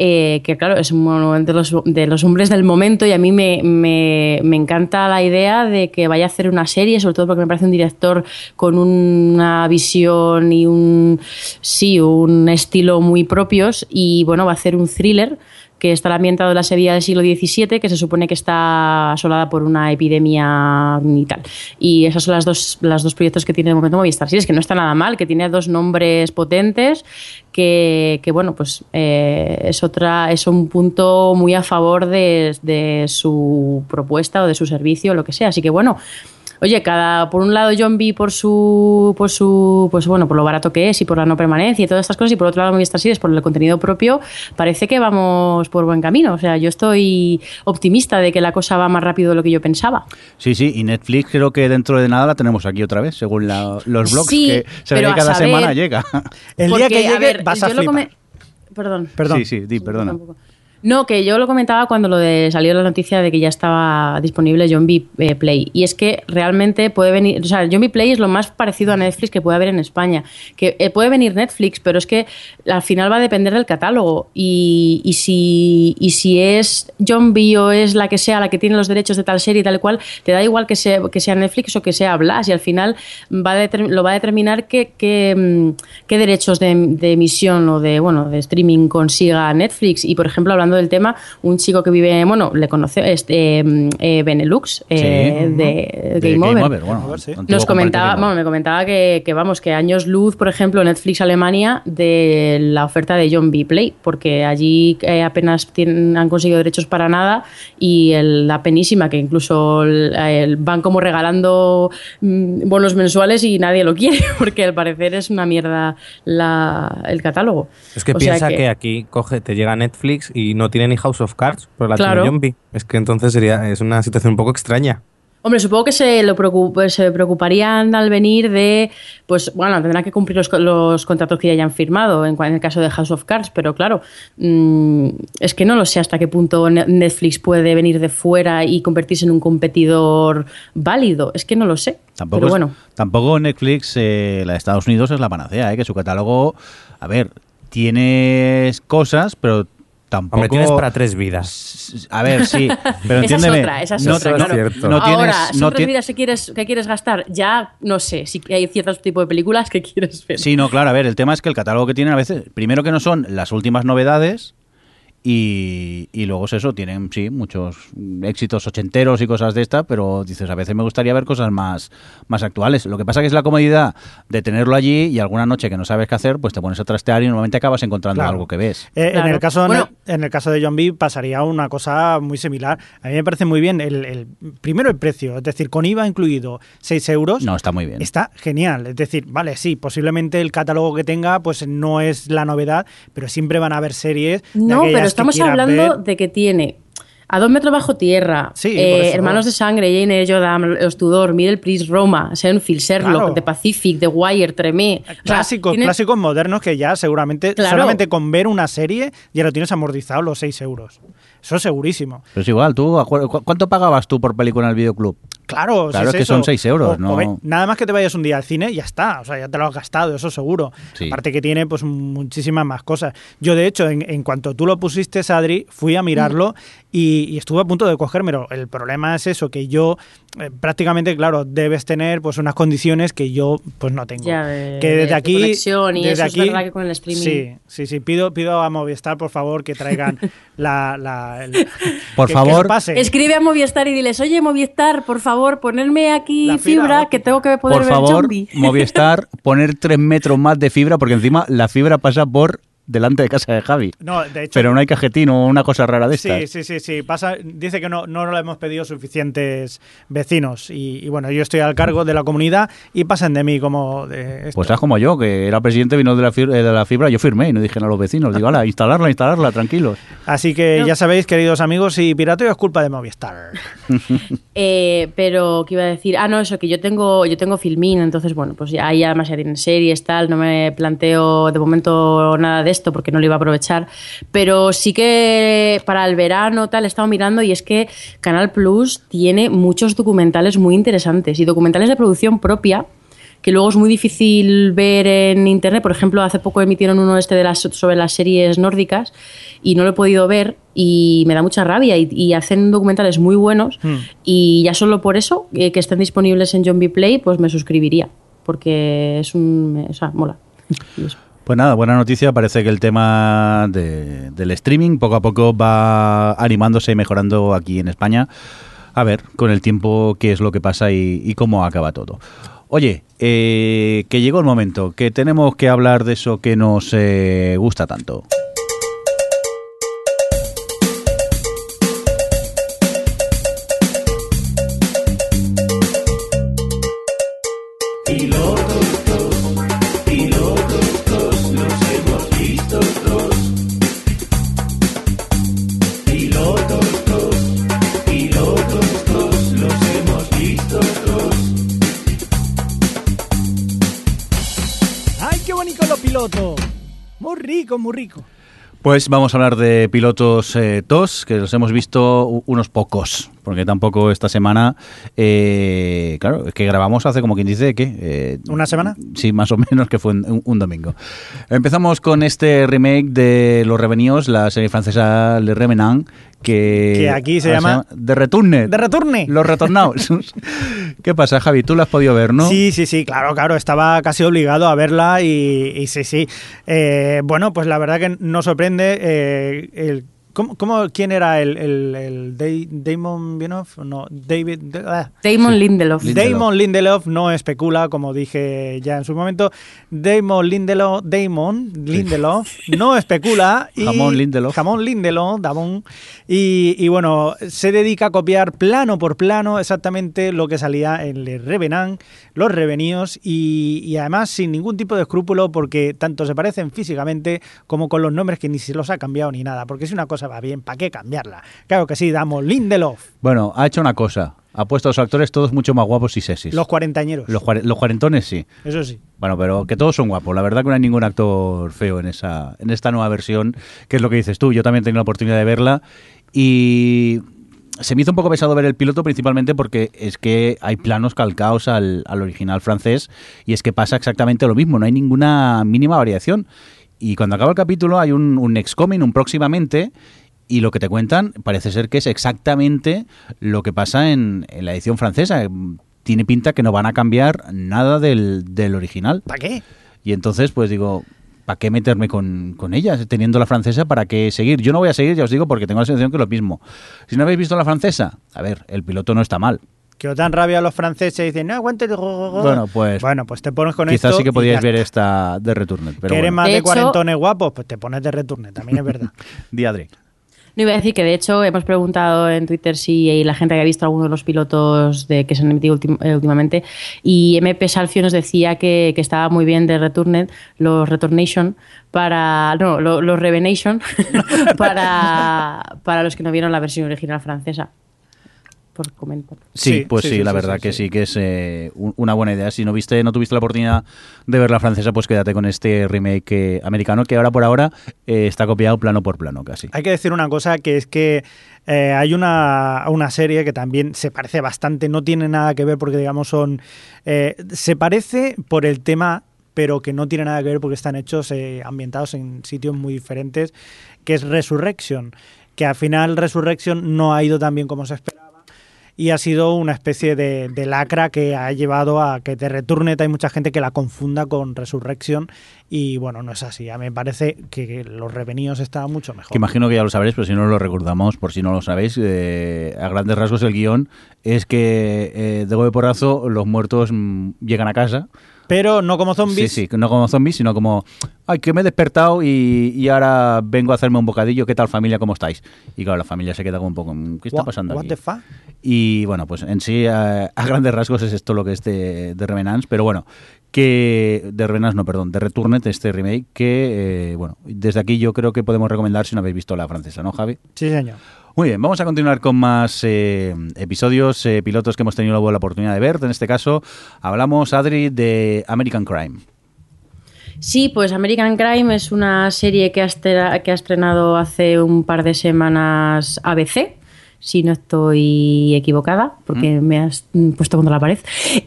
Eh, que claro, es uno de los, de los hombres del momento y a mí me, me, me, encanta la idea de que vaya a hacer una serie, sobre todo porque me parece un director con una visión y un, sí, un estilo muy propios y bueno, va a hacer un thriller que está ambientado en la Sevilla del siglo XVII, que se supone que está asolada por una epidemia y tal. Y esos son las dos, los dos proyectos que tiene de momento Movistar es que no está nada mal, que tiene dos nombres potentes, que, que bueno, pues eh, es, otra, es un punto muy a favor de, de su propuesta o de su servicio, lo que sea. Así que bueno, oye, cada por un lado John B por su por su pues bueno, por lo barato que es y por la no permanencia y todas estas cosas y por otro lado Movistar Series por el contenido propio, parece que vamos por buen camino, o sea, yo estoy optimista de que la cosa va más rápido de lo que yo pensaba. Sí, sí, y Netflix creo que dentro de nada la tenemos aquí otra vez, según los blogs que se ve que cada semana llega. El día que llegue vas a flipar. Perdón. Perdón. Sí, sí, di, perdona. No, que yo lo comentaba cuando lo de salió la noticia de que ya estaba disponible B eh, Play. Y es que realmente puede venir, o sea, B Play es lo más parecido a Netflix que puede haber en España. Que eh, puede venir Netflix, pero es que al final va a depender del catálogo. Y, y, si, y si es B o es la que sea la que tiene los derechos de tal serie y tal cual, te da igual que sea, que sea Netflix o que sea Blas. Y al final va lo va a determinar qué, qué, mm, derechos de, de, emisión o de, bueno, de streaming consiga Netflix. Y por ejemplo, hablando del tema, un chico que vive, bueno, le conoce, este, eh, Benelux, eh, de, Game, Over. Nos comentaba, bueno, me comentaba que, que, vamos, que años luz, por ejemplo, Netflix Alemania, de la oferta de John B. Play, porque allí eh, apenas tienen, han conseguido derechos para nada y la penísima, que incluso van como regalando mm, bonos mensuales y nadie lo quiere, porque al parecer es una mierda la, el catálogo. Es que piensa que... aquí coge, te llega Netflix y no tiene ni House of Cards, pero la tiene Zombie. Es que entonces sería es una situación un poco extraña. Hombre, supongo que se, lo se preocuparían al venir de, pues bueno, tendrán que cumplir los, los contratos que ya hayan firmado en, el caso de House of Cards, pero claro, mm, es que no lo sé hasta qué punto Netflix puede venir de fuera y convertirse en un competidor válido, es que no lo sé. Tampoco, bueno. tampoco Netflix, eh, la de Estados Unidos, es la panacea, eh, que su catálogo, a ver, tiene cosas, pero tampoco. Hombre, tienes para tres vidas. A ver, sí, pero entiéndeme. Esa es otra, esa es otra. No, Ahora, son tres vidas que quieres, que quieres gastar. Ya no sé si hay ciertos tipos de películas que quieres ver. Sí, no, claro. A ver, el tema es que el catálogo que tienen a veces, primero que no son las últimas novedades y, y, luego es eso, tienen, sí, muchos éxitos ochenteros y cosas de esta, pero dices, a veces me gustaría ver cosas más, más actuales. Lo que pasa que es la comodidad de tenerlo allí y alguna noche que no sabes qué hacer, pues te pones a trastear y normalmente acabas encontrando algo que ves. Eh, en, el caso, en, el, caso de John B pasaría una cosa muy similar. A mí me parece muy bien el, el primero el precio, es decir, con IVA incluido 6 euros. No, está muy bien. Está genial. Es decir, vale, sí, posiblemente el catálogo que tenga pues no es la novedad, pero siempre van a haber series. No, pero estamos hablando de que tiene A dos metros bajo tierra, Sí, eh. Hermanos de Sangre, Jane Eyre, Jodam, Los Tudor, Middle Priest, Roma, Seinfeld, Sherlock, Claro. The Pacific, The Wire, Tremé. O sea, Clásicos, tiene- clásicos modernos que ya seguramente, Claro. solamente con ver una serie ya lo tienes amortizado los 6 euros. Eso es segurísimo. Pero es igual, tú, acuer- ¿cu- ¿cuánto pagabas tú por película en el videoclub? Claro, Claro, si es que eso. son seis euros, O- ¿no? o ve- nada más que te vayas un día al cine, ya está. O sea, ya te lo has gastado, eso seguro. Sí. Aparte que tiene pues muchísimas más cosas. Yo, de hecho, en, en cuanto tú lo pusiste, Adri, fui a mirarlo y, y estuve a punto de cogérmelo. El problema es eso, que yo eh, prácticamente, claro, debes tener pues unas condiciones que yo pues no tengo. Ya, de- que desde de aquí... conexión y desde eso es aquí, verdad que con el streaming- Sí, sí, sí. Pido, pido a Movistar, por favor, que traigan la... la- el- Por que- favor. pase. Escribe a Movistar y diles, oye Movistar, por favor, ponerme aquí La fibra fibra, que tengo que poder Por ver favor, zombie". Movistar, poner tres metros más de fibra, porque encima la fibra pasa por delante de casa de Javi. No, de hecho... Pero no hay cajetín o una cosa rara de estas. Sí, sí, sí, sí. Pasa, dice que no, no lo hemos pedido suficientes vecinos. Y, y bueno, yo estoy al cargo de la comunidad y pasan de mí como de esto. Pues haz como yo, que era presidente, vino de la, fibra, de la fibra, yo firmé y no dije a los vecinos, digo, ala, instalarla, instalarla, tranquilos. Así que No. ya sabéis, queridos amigos, si pirateo es culpa de Movistar. Eh, pero, ¿qué iba a decir? Ah, no, eso, que yo tengo, yo tengo Filmin, entonces, bueno, pues ya, ahí además ya tienen series, tal, no me planteo de momento nada de esto porque no lo iba a aprovechar, pero sí que para el verano, tal, he estado mirando y es que Canal Plus tiene muchos documentales muy interesantes y documentales de producción propia que luego es muy difícil ver en internet. Por ejemplo, hace poco emitieron uno este de las, sobre las series nórdicas y no lo he podido ver y me da mucha rabia y, y hacen documentales muy buenos Hmm. y ya solo por eso, eh, que estén disponibles en John B. Play, pues me suscribiría porque es un... O sea, mola. Pues nada, buena noticia. Parece que el tema de- del streaming poco a poco va animándose y mejorando aquí en España. A ver, con el tiempo, qué es lo que pasa y, y cómo acaba todo. Oye, eh, que llegó el momento, que tenemos que hablar de eso que nos eh, gusta tanto. Muy rico. Pues vamos a hablar de pilotos eh, TOS, que los hemos visto unos pocos, porque tampoco esta semana, eh, claro, es que grabamos hace como quien dice, ¿qué? Eh, ¿Una semana? Sí, más o menos, que fue un, un domingo. Empezamos con este remake de Los Revenidos, la serie francesa Le Revenant, que... Que aquí se ahora llama- De Returne. ¡De returne! Los Retornados. ¿Qué pasa, Javi? ¿Tú la has podido ver, no? Sí, sí, sí, claro, claro, estaba casi obligado a verla y, y sí, sí. Eh, bueno, pues la verdad que no sorprende eh, el... ¿Cómo, cómo- quién era el, el, el Damon Bienoff? No, David... ah. Damon Lindelof. Lindelof. Damon Lindelof no especula, como dije ya en su momento. Damon Lindelof, Damon Lindelof no especula. Y, Jamón Lindelof. Jamón Lindelof, Damon. Y, y bueno, se dedica a copiar plano por plano exactamente lo que salía en Le Revenant, Los Revenidos, y, y además sin ningún tipo de escrúpulo porque tanto se parecen físicamente como con los nombres que ni se los ha cambiado ni nada. Porque si una cosa va bien, ¿para qué cambiarla? Claro que sí, Damon Lindelof, Bueno, ha hecho una cosa. Ha puesto a los actores todos mucho más guapos y sexys. los cuarentañeros. Los, cuare- los cuarentones sí. Eso sí. Bueno, pero que todos son guapos. La verdad que no hay ningún actor feo en esa en esta nueva versión, que es lo que dices tú. Yo también tengo la oportunidad de verla y se me hizo un poco pesado ver el piloto principalmente porque es que hay planos calcados al, al original francés y es que pasa exactamente lo mismo. No hay ninguna mínima variación. Y cuando acaba el capítulo hay un, un next coming, un próximamente, y lo que te cuentan parece ser que es exactamente lo que pasa en, en la edición francesa. Tiene pinta que no van a cambiar nada del, del original. ¿Para qué? Y entonces, pues digo, ¿para qué meterme con, con ella? Teniendo la francesa, ¿para qué seguir? Yo no voy a seguir, ya os digo, porque tengo la sensación que es lo mismo. Si no habéis visto la francesa, a ver, el piloto no está mal. Que os dan rabia a los franceses y dicen, no, aguante. Bueno, pues Bueno, pues te pones con quizás esto. sí que podíais ver esta de Returner. Pero que eres bueno, más De de hecho- cuarentones guapos, pues te pones de returne, también es verdad. Diadre. No iba a decir que de hecho hemos preguntado en Twitter si la gente había visto alguno de los pilotos de que se han emitido eh, últimamente y MP Salfio nos decía que, estaba muy bien de Returned, los Returnation, para. No, los Revenation, para, para los que no vieron la versión original francesa. Sí, pues sí, la verdad que sí, que es eh, una buena idea. Si no viste, no tuviste la oportunidad de ver la francesa, pues quédate con este remake eh, americano que ahora por ahora eh, está copiado plano por plano casi. Hay que decir una cosa que es que hay una, una, serie que también se parece bastante, no tiene nada que ver porque digamos son... se parece por el tema pero que no tiene nada que ver porque están hechos ambientados en sitios muy diferentes, que es Resurrection, que al final Resurrection no ha ido tan bien como se esperaba y ha sido una especie de, lacra que ha llevado a que The Returned hay mucha gente que la confunda con Resurrection y bueno, no es así. A mí me parece que los revenidos estaban mucho mejor. Que imagino que ya lo sabréis, pero si no lo recordamos, por si no lo sabéis, eh, a grandes rasgos el guion es que eh, de golpe porrazo los muertos mm, llegan a casa pero no como zombies. Sí, sí, no como zombies, sino como, ay, que me he despertado y, ahora vengo a hacerme un bocadillo, ¿qué tal familia, cómo estáis? Y claro, la familia se queda como un poco, ¿qué está pasando what aquí? The fuck? Y bueno, pues en sí, a, grandes rasgos es esto lo que es de, de Revenants, pero bueno, que de Revenants, no, perdón, de Returned, este remake, que, eh, bueno, desde aquí yo creo que podemos recomendar si no habéis visto la francesa, ¿no, Javi? Sí, señor. Muy bien, vamos a continuar con más eh, episodios, eh, pilotos que hemos tenido la oportunidad de ver. En este caso, hablamos, Adri, de American Crime. Sí, pues American Crime es una serie que ha, que ha estrenado hace un par de semanas ABC, si no estoy equivocada, porque mm. me has puesto contra la pared.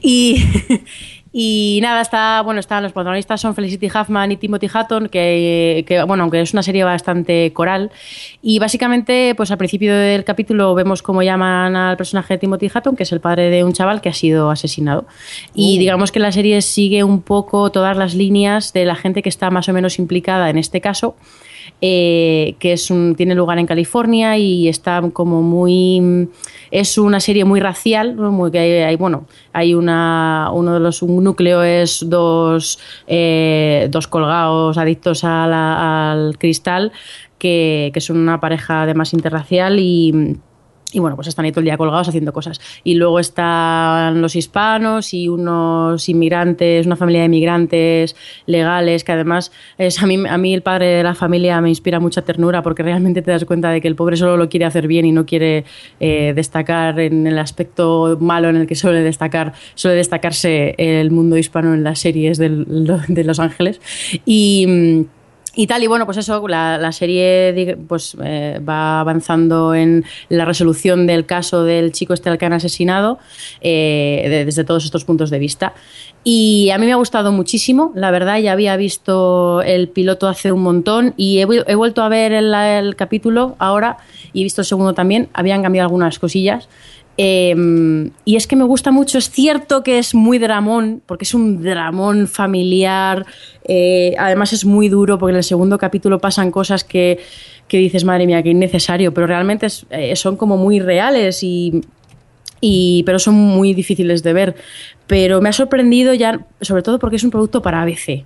Y, Y nada, está, bueno, están los protagonistas son Felicity Huffman y Timothy Hutton, que, bueno, aunque es una serie bastante coral. Y básicamente, pues al principio del capítulo vemos cómo llaman al personaje de Timothy Hutton, que es el padre de un chaval que ha sido asesinado. Y uh. digamos que la serie sigue un poco todas las líneas de la gente que está más o menos implicada en este caso. Eh, que es tiene lugar en California y está como muy es una serie muy racial muy, hay, bueno hay una uno de los un núcleo es dos eh, dos colgados adictos al cristal que, que son una pareja además interracial y y bueno, pues están ahí todo el día colgados haciendo cosas. Y luego están los hispanos y unos inmigrantes, una familia de inmigrantes legales, que además es a mí, a mí el padre de la familia me inspira mucha ternura porque realmente te das cuenta de que el pobre solo lo quiere hacer bien y no quiere eh, destacar en el aspecto malo en el que suele destacar, suele destacarse el mundo hispano en las series de Los Ángeles. Y mm, y tal, y bueno, pues eso, la, serie pues, eh, va avanzando en la resolución del caso del chico este al que han asesinado eh, desde todos estos puntos de vista. Y a mí me ha gustado muchísimo, la verdad, ya había visto el piloto hace un montón y he, vuelto a ver el, capítulo ahora y he visto el segundo también, habían cambiado algunas cosillas. Em, y es que me gusta mucho, es cierto que es muy dramón, porque es un dramón familiar, eh, además es muy duro, porque en el segundo capítulo pasan cosas que, que dices, madre mía, que innecesario, pero realmente eh, son como muy reales y, y, pero son muy difíciles de ver. Pero me ha sorprendido ya, sobre todo porque es un producto para ABC.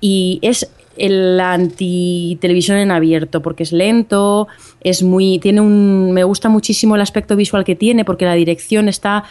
Y es la anti-televisión en abierto, porque es lento, es muy. tiene un. me gusta muchísimo el aspecto visual que tiene, porque la dirección está.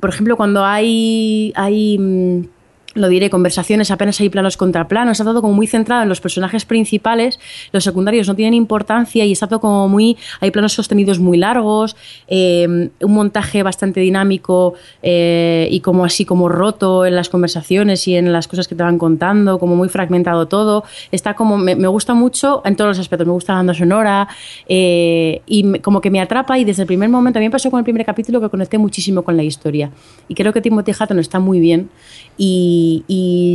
Por ejemplo, cuando hay. hay mm, lo diré, conversaciones, apenas hay planos contra planos, está todo como muy centrado en los personajes principales, los secundarios no tienen importancia y está todo como muy, hay planos sostenidos muy largos, eh, un montaje bastante dinámico eh, y como así como roto en las conversaciones y en las cosas que te van contando, como muy fragmentado todo, está como, me, gusta mucho en todos los aspectos, me gusta la banda sonora eh, y como que me atrapa y desde el primer momento, a mí me pasó con el primer capítulo que conecté muchísimo con la historia. Y creo que Timothy Hatton está muy bien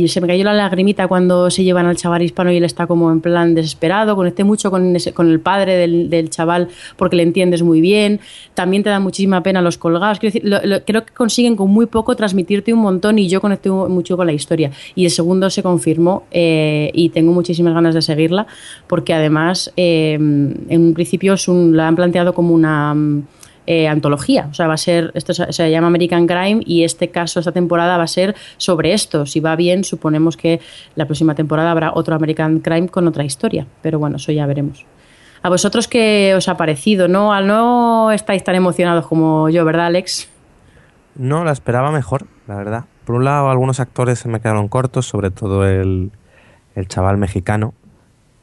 se me cayó la lagrimita cuando se llevan al chaval hispano y él está como en plan desesperado. Conecté mucho con, el padre del, chaval porque le entiendes muy bien. También te da muchísima pena los colgados. creo que consiguen con muy poco transmitirte un montón y yo conecté mucho con la historia. Y el segundo se confirmó eh, y tengo muchísimas ganas de seguirla porque además eh, en un principio la han planteado como una eh, antología. O sea, va a ser, esto se, llama American Crime y este caso, esta temporada va a ser sobre esto. Si va bien, suponemos que la próxima temporada habrá otro American Crime con otra historia. Pero bueno, eso ya veremos. ¿A vosotros qué os ha parecido? ¿No, no estáis tan emocionados como yo, ¿verdad, Alex? No, la esperaba mejor, la verdad. Por un lado, algunos actores se me quedaron cortos, sobre todo el, el chaval mexicano.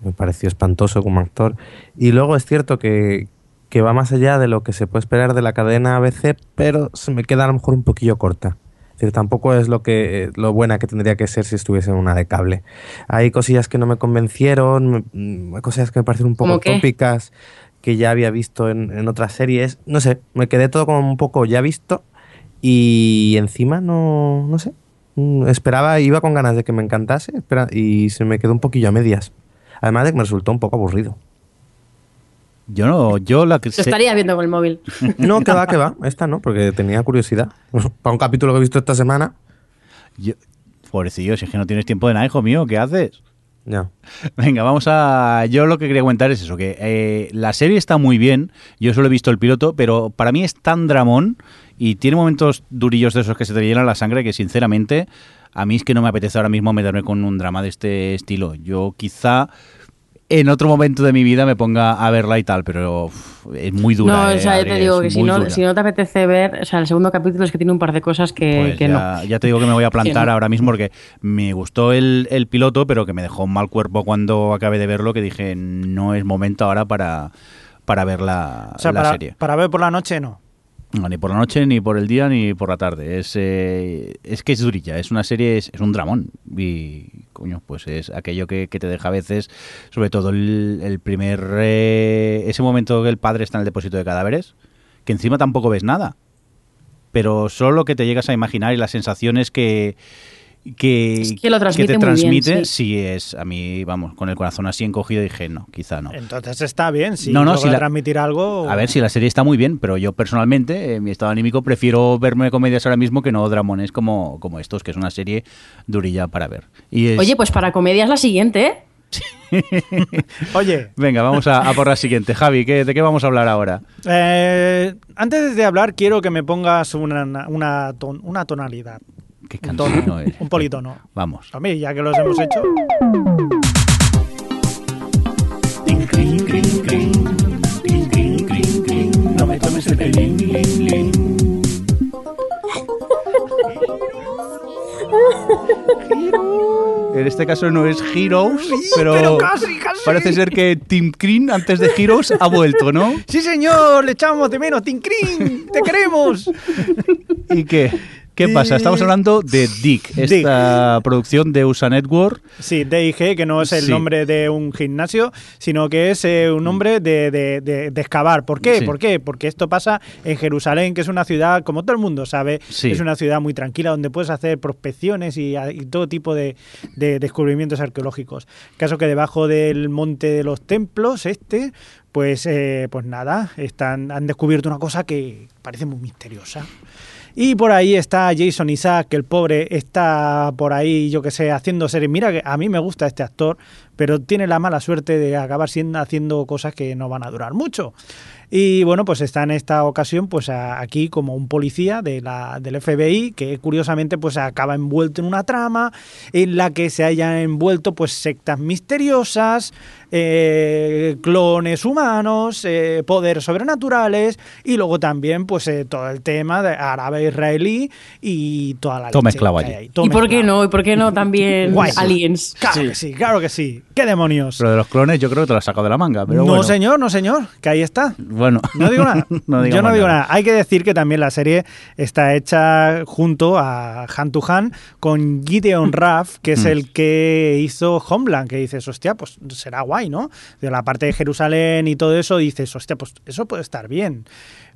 Me pareció espantoso como actor. Y luego es cierto que, que va más allá de lo que se puede esperar de la cadena ABC, pero se me queda a lo mejor un poquillo corta. Es decir, tampoco es lo que eh, lo buena que tendría que ser si estuviese en una de cable. Hay cosillas que no me convencieron, hay cosillas que me parecen un poco tópicas que ya había visto en, en otras series. No sé, me quedé todo como un poco ya visto y encima no, no sé. Mm, Esperaba, iba con ganas de que me encantase espera, y se me quedó un poquillo a medias. Además de que me resultó un poco aburrido. Yo no, yo la que Lo estaría viendo con el móvil. No, que va, que va. Esta no, porque tenía curiosidad. Para un capítulo que he visto esta semana. yo- pobrecillo, si es que no tienes tiempo de nada, hijo mío, ¿qué haces? Ya. Venga, vamos a. Yo lo que quería comentar es eso: que eh, la serie está muy bien. Yo solo he visto el piloto, pero para mí es tan dramón y tiene momentos durillos de esos que se te llenan la sangre que, sinceramente, a mí es que no me apetece ahora mismo meterme con un drama de este estilo. Yo quizá en otro momento de mi vida me ponga a verla y tal, pero uf, es muy dura. no, eh, o sea, yo Adri, te digo que si no, si no te apetece ver, o sea, el segundo capítulo es que tiene un par de cosas que, Pues que ya, no. ya te digo que me voy a plantar ahora mismo porque me gustó el, el piloto, pero que me dejó un mal cuerpo cuando acabé de verlo, que dije, no es momento ahora para, para ver la, O sea, la para, serie. para ver por la noche no. No, ni por la noche, ni por el día, ni por la tarde. Es, eh, es que es durilla, es una serie, es, es un dramón. Y, coño, pues es aquello que, que te deja a veces, sobre todo el, primer... eh, ese momento que el padre está en el depósito de cadáveres, que encima tampoco ves nada. Pero solo lo que te llegas a imaginar y las sensaciones que... Que, Es que lo transmite te muy bien, transmite, sí. sí es, a mí, vamos, con el corazón así encogido dije, no, quizá no. Entonces está bien. Si No, no, si la- transmitir algo. A ver, si la serie está muy bien, pero yo personalmente, en mi estado anímico, prefiero verme comedias ahora mismo que no dramones como, como estos, que es una serie durilla para ver. Y es- Oye, pues para comedia es la siguiente, ¿eh? Oye, Venga, vamos a, a por la siguiente. Javi, ¿qué- ¿de qué vamos a hablar ahora? eh, antes de hablar, quiero que me pongas una, una, ton- una tonalidad. Qué Un tono, eres. un politono. Vamos. A mí, ya que los hemos hecho. Crin, crin, crin, crin. Crin, crin, crin, crin. No me tomes el pelín. En este caso no es Heroes, pero, pero casi, casi. parece ser que Tim Green antes de Heroes ha vuelto, ¿no? Sí, señor, le echamos de menos. Tincrin, te queremos. ¿Y qué? ¿Qué pasa? Estamos hablando de Dick, esta producción de USA Network. Sí, DIG, que no es el Sí. nombre de un gimnasio, sino que es eh, un nombre de, de- de- de excavar. ¿Por qué? Sí. ¿Por qué? Porque esto pasa en Jerusalén, que es una ciudad, como todo el mundo sabe, Sí. es una ciudad muy tranquila donde puedes hacer prospecciones y, y todo tipo de, de descubrimientos arqueológicos. Caso que debajo del monte de los templos, este, pues, eh, pues nada, están, han descubierto una cosa que parece muy misteriosa. Y por ahí está Jason Isaac, que el pobre está por ahí, yo que sé, haciendo series. Mira que a mí me gusta este actor, pero tiene la mala suerte de acabar siendo, haciendo cosas que no van a durar mucho. Y bueno, pues está en esta ocasión pues aquí como un policía de la, del FBI que curiosamente pues acaba envuelto en una trama en la que se hayan envuelto pues sectas misteriosas, eh, clones humanos, eh, poderes sobrenaturales y luego también pues eh, todo el tema de árabe-israelí y toda la Todo mezclado allí. ¿Y por qué no? ¿Y por qué no también aliens? Claro que sí, claro que sí. ¿Qué demonios? Pero de los clones yo creo que te lo has sacado de la manga. Pero no, bueno. señor, no, señor, que ahí está. Bueno. No digo nada. No Yo no digo nada. nada. Hay que decir que también la serie está hecha junto a Han to Han con Gideon Raff, que es Mm. el que hizo Homeland, que dices, hostia, pues será guay, ¿no? De la parte de Jerusalén y todo eso, dices, hostia, pues eso puede estar bien.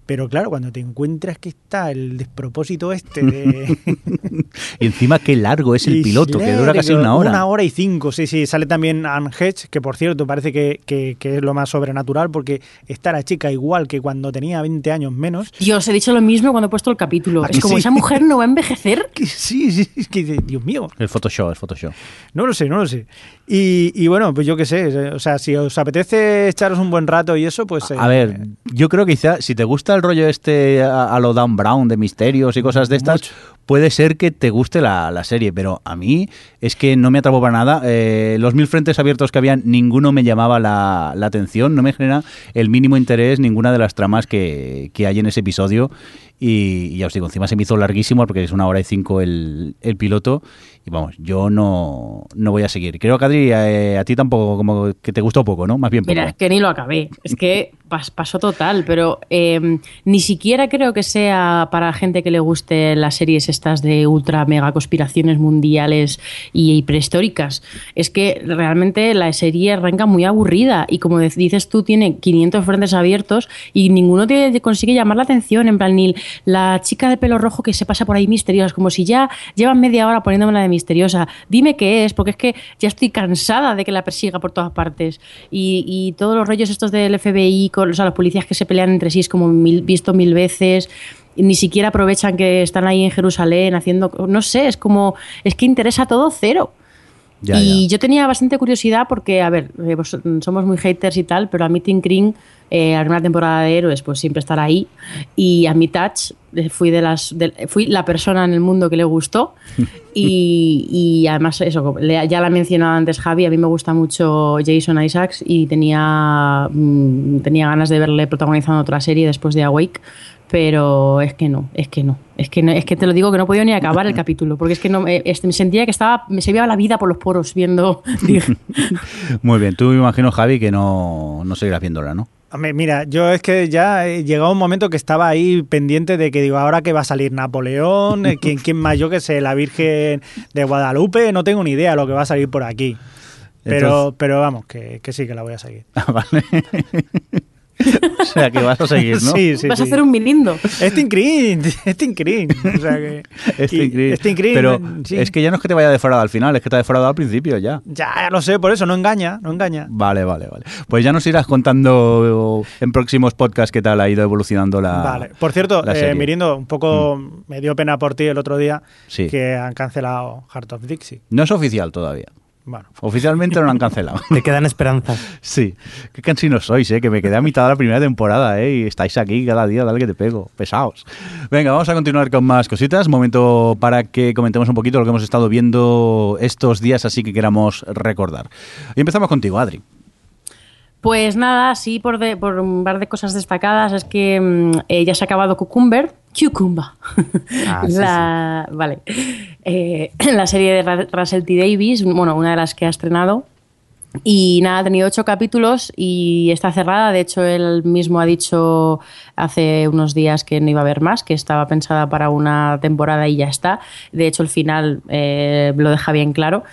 Pero claro, cuando te encuentras que está el despropósito este de... Y encima qué largo es el Y piloto, que dura casi una hora. Una hora y cinco, sí, sí. Sale también Anne Hedge, que por cierto parece que, que- que es lo más sobrenatural porque está la chica igual que cuando tenía 20 años menos. Dios, he dicho lo mismo cuando he puesto el capítulo. ¿A Es como sí? esa mujer no va a envejecer. Que sí, sí, es que Dios mío, El Photoshop, el Photoshop. no lo sé, no lo sé. Y, y bueno, pues yo qué sé, o sea, si os apetece echaros un buen rato y eso, pues... eh, A ver, yo creo que quizá si te gusta el rollo este a, a lo Dan Brown de misterios y cosas de estas, puede ser que te guste la, la serie, pero a mí es que no me atrapó para nada. Eh, los mil frentes abiertos que habían, ninguno me llamaba la, la atención, no me genera el mínimo interés ninguna de las tramas que, que hay en ese episodio. Y, y ya os digo, encima se me hizo larguísimo porque es una hora y cinco el, el piloto. Y vamos, yo no, no voy a seguir. Creo que Adri, eh, a ti tampoco, como que te gustó poco, ¿no? Más bien poco. Mira, es que ni lo acabé. Es que pas- pasó total, pero eh, ni siquiera creo que sea para gente que le guste las series estas de ultra mega conspiraciones mundiales y, y prehistóricas. Es que realmente la serie arranca muy aburrida y como dices tú, tiene 500 frentes abiertos y ninguno te consigue llamar la atención. En plan, ni la chica de pelo rojo que se pasa por ahí misteriosa, como si ya llevan media hora poniéndome la de misteriosa. Dime qué es, porque es que ya estoy cansada de que la persiga por todas partes. Y, todos los rollos estos del FBI, con o sea, los policías que se pelean entre sí, es como mil- visto mil veces. Ni siquiera aprovechan que están ahí en Jerusalén haciendo. No sé, es como. Es que interesa todo cero. Ya, y ya. yo tenía bastante curiosidad porque, a ver, eh, vos- somos muy haters y tal, pero a mí Tim Kring, eh, la primera temporada de Héroes, pues siempre estará ahí. Y a mi Touch eh, fui, de las, de- fui la persona en el mundo que le gustó. y, y además, eso, ya la ha mencionado antes Javi, a mí me gusta mucho Jason Isaacs y tenía, mm, tenía ganas de verle protagonizando otra serie después de Awake. Pero es que no, es que no. Es que, no, es que te lo digo que no he podido ni acabar el capítulo, porque es que no, me, este, me sentía que estaba, me se veía la vida por los poros viendo. Muy bien, tú me imagino, Javi, que no, no seguirás viéndola, ¿no? Mira, yo es que ya he llegado un momento que estaba ahí pendiente de que digo, ahora que va a salir Napoleón, Eh, ¿quién, quién más? Yo que sé, la Virgen de Guadalupe, no tengo ni idea lo que va a salir por aquí. Pero, Entonces- pero vamos, que, que sí, que la voy a seguir. Ah, vale. o sea, que vas a seguir, ¿no? Sí, sí, vas sí. a hacer un milindo. Es Tim Green, es Tim Green. O sea que, Es y- Tim Green. es Tim Green, Pero sí. es que ya no es que te vaya defraudado al final, es que te ha defraudado al principio ya. Ya, ya lo sé, por eso no engaña, no engaña. Vale, vale, vale. Pues ya nos irás contando en próximos podcasts qué tal ha ido evolucionando la. Vale. Por cierto, eh. Mirindo, un poco me dio pena por ti el otro día Sí. que han cancelado Heart of Dixie. No es oficial todavía. Bueno, Oficialmente no lo han cancelado. Te quedan esperanzas. Sí, qué cansinos sois, ¿eh? que me quedé a mitad de la primera temporada ¿eh? y estáis aquí cada día, dale que te pego, pesaos. Venga, vamos a continuar con más cositas, momento para que comentemos un poquito lo que hemos estado viendo estos días, así que queramos recordar. Y empezamos contigo, Adri. Pues nada, sí, por, de- por un par de cosas destacadas, es que mm, eh, ya se ha acabado Cucumber. Cucumber. Ah, sí, la, Vale. Eh, la serie de Russell T. Davis, bueno, una de las que ha estrenado. Y nada, ha tenido ocho capítulos y está cerrada. De hecho, él mismo ha dicho hace unos días que no iba a haber más, que estaba pensada para una temporada y ya está. De hecho, el final eh, lo deja bien claro.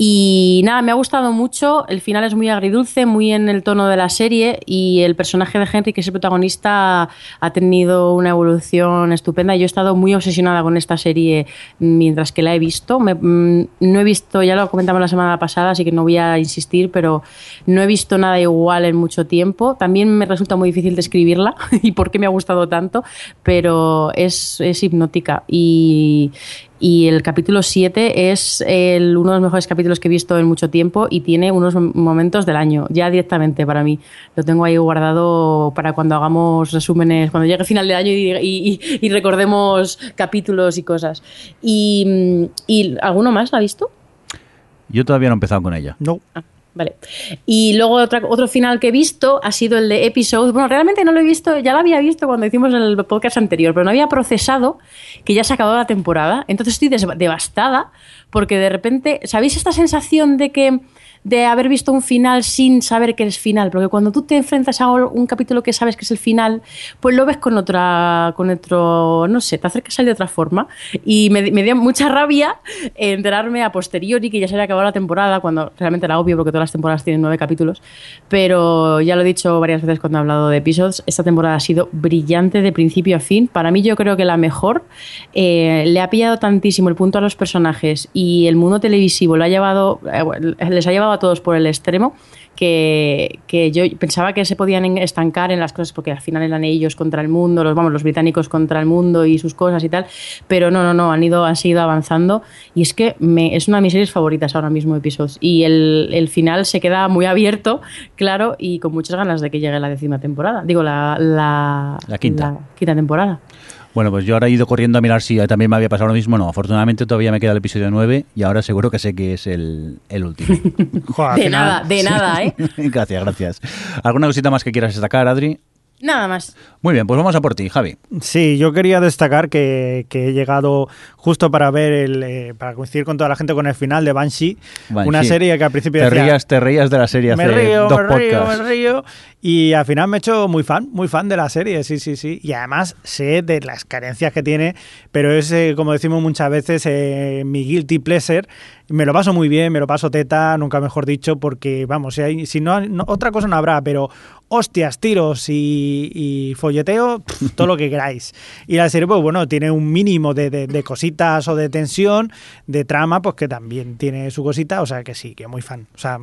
Y nada, me ha gustado mucho. El final es muy agridulce, muy en el tono de la serie. Y el personaje de Henry, que es el protagonista, ha tenido una evolución estupenda. Yo he estado muy obsesionada con esta serie mientras que la he visto. Mm, no he visto, ya lo comentamos la semana pasada, así que no voy a insistir, pero no he visto nada igual en mucho tiempo. También me resulta muy difícil describirla y por qué me ha gustado tanto, pero es, es hipnótica. Y, y el capítulo 7 es el- uno de los mejores capítulos que he visto en mucho tiempo y tiene unos mom- momentos del año, ya directamente para mí. Lo tengo ahí guardado para cuando hagamos resúmenes, cuando llegue el final de año y, y- y- y recordemos capítulos y cosas. Y, mm, ¿Y alguno más la ha visto? Yo todavía no he empezado con ella. no. Ah, vale. Y luego otra- otro final que he visto ha sido el de Episodes. Bueno, realmente no lo he visto, ya lo había visto cuando hicimos el podcast anterior, pero no había procesado que ya se acabado la temporada. Entonces estoy devastada porque de repente, ¿sabéis esta sensación de que de haber visto un final sin saber que es final? Porque cuando tú te enfrentas a un capítulo que sabes que es el final, pues lo ves con otra, con otro, no sé, te acercas a él de otra forma. Y me, me dio mucha rabia enterarme a posteriori que ya se había acabado la temporada, cuando realmente era obvio porque todas las temporadas tienen nueve capítulos. Pero ya lo he dicho varias veces cuando he hablado de episodios, esta temporada ha sido brillante de principio a fin. Para mí yo creo que la mejor. Eh, le ha pillado tantísimo el punto a los personajes y el mundo televisivo lo ha llevado, eh, les ha llevado a todos por el extremo que, que yo pensaba que se podían estancar en las cosas porque al final eran ellos contra el mundo, los vamos, los británicos contra el mundo y sus cosas y tal, pero no, no, no, han ido, han seguido avanzando y es que me, es una de mis series favoritas ahora mismo episodios y el, el final se queda muy abierto, claro, y con muchas ganas de que llegue la décima temporada, digo la, la, La quinta. la quinta temporada. Bueno, pues yo ahora he ido corriendo a mirar si también me había pasado lo mismo. No, afortunadamente todavía me queda el episodio 9 y ahora seguro que sé que es el, el último. Joder, De final- nada, de nada, ¿eh? gracias, gracias. ¿Alguna cosita más que quieras destacar, Adri? Nada más. Muy bien, pues vamos a por ti, Javi. Sí, yo quería destacar que, que he llegado justo para ver el, eh, para coincidir con toda la gente con el final de Banshee, Banshee. una serie que al principio Te decía, reías, te reías de la serie hace me río, dos me río, podcasts. me río. Y al final me he hecho muy fan, muy fan de la serie, sí, sí, sí. Y además sé de las carencias que tiene, pero es, eh, como decimos muchas veces, eh, mi guilty pleasure. Me lo paso muy bien, me lo paso teta, nunca mejor dicho, porque vamos, si, hay, si no, otra cosa no habrá, pero hostias, tiros y, y folleteo, todo lo que queráis. Y la serie, pues bueno, tiene un mínimo de, de- cositas o de tensión, de trama, pues que también tiene su cosita, o sea que sí, que muy fan. O sea,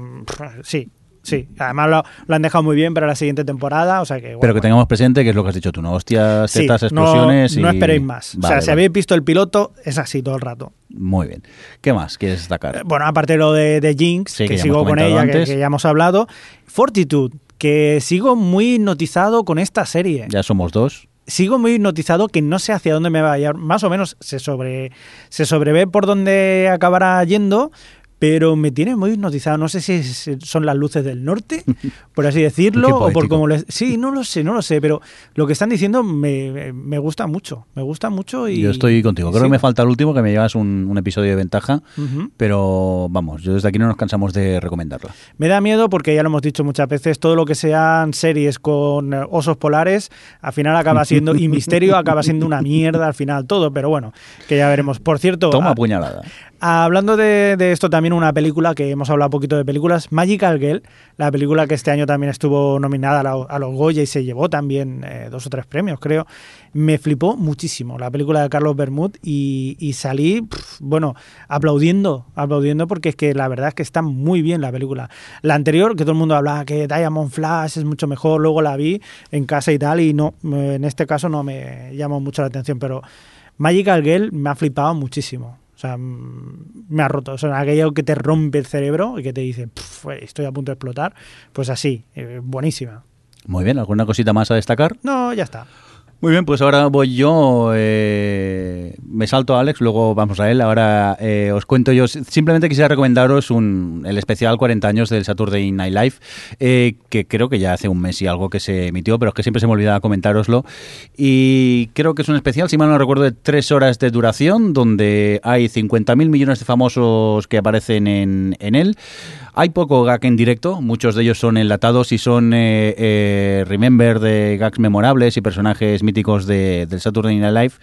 sí, sí. Además lo, lo han dejado muy bien para la siguiente temporada, o sea que... Pero que tengamos presente que es lo que has dicho tú, ¿no? Hostias, tetas, no- explosiones no, y... esperéis más. o sea, si vale. habéis visto el piloto, es así todo el rato. Muy bien. ¿Qué más quieres Eh, destacar? Bueno, aparte de lo de, de Jinx, Sí, que sigo con ella, que ya hemos hablado. Fortitude, que sigo muy hipnotizado con esta serie. Ya somos dos. Sigo muy hipnotizado que no sé hacia dónde me va a llevar. Más o menos se, sobre, se sobrevé por dónde acabará yendo, pero me tiene muy hipnotizado. No sé si es- son las luces del norte, por así decirlo, o por cómo les... Sí, no lo sé, no lo sé, pero lo que están diciendo me, me gusta mucho. Me gusta mucho y... Yo estoy contigo. Creo sí. que me falta el último, que me llevas un, un episodio de ventaja. Pero vamos, yo desde aquí no nos cansamos de recomendarla. Me da miedo porque ya lo hemos dicho muchas veces, todo lo que sean series con eh, osos polares, al final acaba siendo, y misterio acaba siendo una mierda al final todo, pero bueno, que ya veremos. Por cierto, Toma a- puñalada. hablando de, de esto también una película que hemos hablado un poquito de películas, Magical Girl, la película que este año también estuvo nominada a, los Goya y se llevó también eh, dos o tres premios, creo. Me flipó muchísimo la película de Carlos Bermud y, y salí, pf, bueno, aplaudiendo, aplaudiendo porque es que la verdad es que está muy bien la película. La anterior, que todo el mundo hablaba que Diamond Flash es mucho mejor, luego la vi en casa y tal y no, eh, en este caso no me llamó mucho la atención, pero Magical Girl me ha flipado muchísimo. O sea, mm, me ha roto. O sea, aquello que te rompe el cerebro y que te dice, "Pf, estoy a punto de explotar. Pues así, eh, buenísima. Muy bien, ¿alguna cosita más a destacar? No, ya está. Muy bien, pues ahora voy yo, eh, me salto a Alex, luego vamos a él. Ahora eh, os cuento yo, simplemente quisiera recomendaros un, el especial 40 años del Saturday Night Live, eh, que creo que ya hace un mes y algo que se emitió, pero es que siempre se me olvidaba comentároslo. Y creo que es un especial, si mal no recuerdo, de tres horas de duración, donde hay 50.000 millones de famosos que aparecen en, en él. Hay poco gag en directo, muchos de ellos son enlatados y son remember de gags memorables y personajes míticos de, del Saturday Night Live.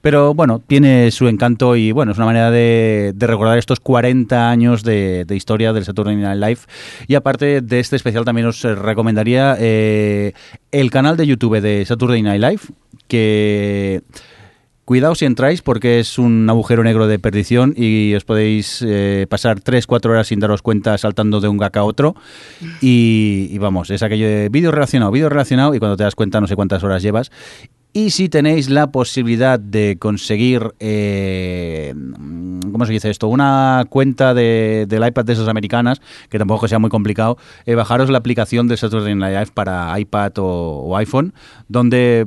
Pero bueno, tiene su encanto y bueno, es una manera de, recordar estos 40 años de, historia del Saturday Night Live. Y aparte de este especial también os recomendaría eh, el canal de YouTube de Saturday Night Live, que... Cuidado si entráis porque es un agujero negro de perdición y os podéis eh, pasar 3-4 horas sin daros cuenta saltando de un gag a otro. Y, y vamos, es aquello de vídeo relacionado, vídeo relacionado y cuando te das cuenta no sé cuántas horas llevas. Y si tenéis la posibilidad de conseguir, eh, ¿cómo se dice esto? Una cuenta de, del iPad de esas americanas, que tampoco sea muy complicado, eh, bajaros la aplicación de Saturday Night Live para iPad o, iPhone, donde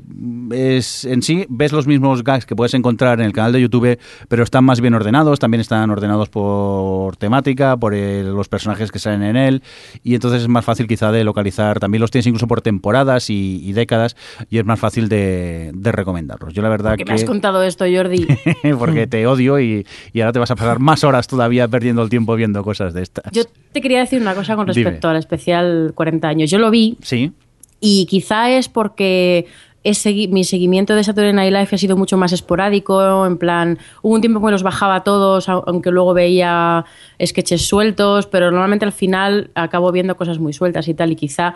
es en sí ves los mismos gags que puedes encontrar en el canal de YouTube, pero están más bien ordenados, también están ordenados por temática, por el- los personajes que salen en él, y entonces es más fácil quizá de localizar, también los tienes incluso por temporadas y, y décadas, y es más fácil de, de recomendarlos. Yo la verdad ¿Qué que... me has contado esto, Jordi? porque te odio y, y ahora te vas a pasar más horas todavía perdiendo el tiempo viendo cosas de estas. Yo te quería decir una cosa con Dime. respecto al especial 40 años. Yo lo vi Sí, y quizá es porque segui- mi seguimiento de Saturday Night Live ha sido mucho más esporádico, en plan, hubo un tiempo que me los bajaba todos, au- aunque luego veía sketches sueltos, pero normalmente al final acabo viendo cosas muy sueltas y tal, y quizá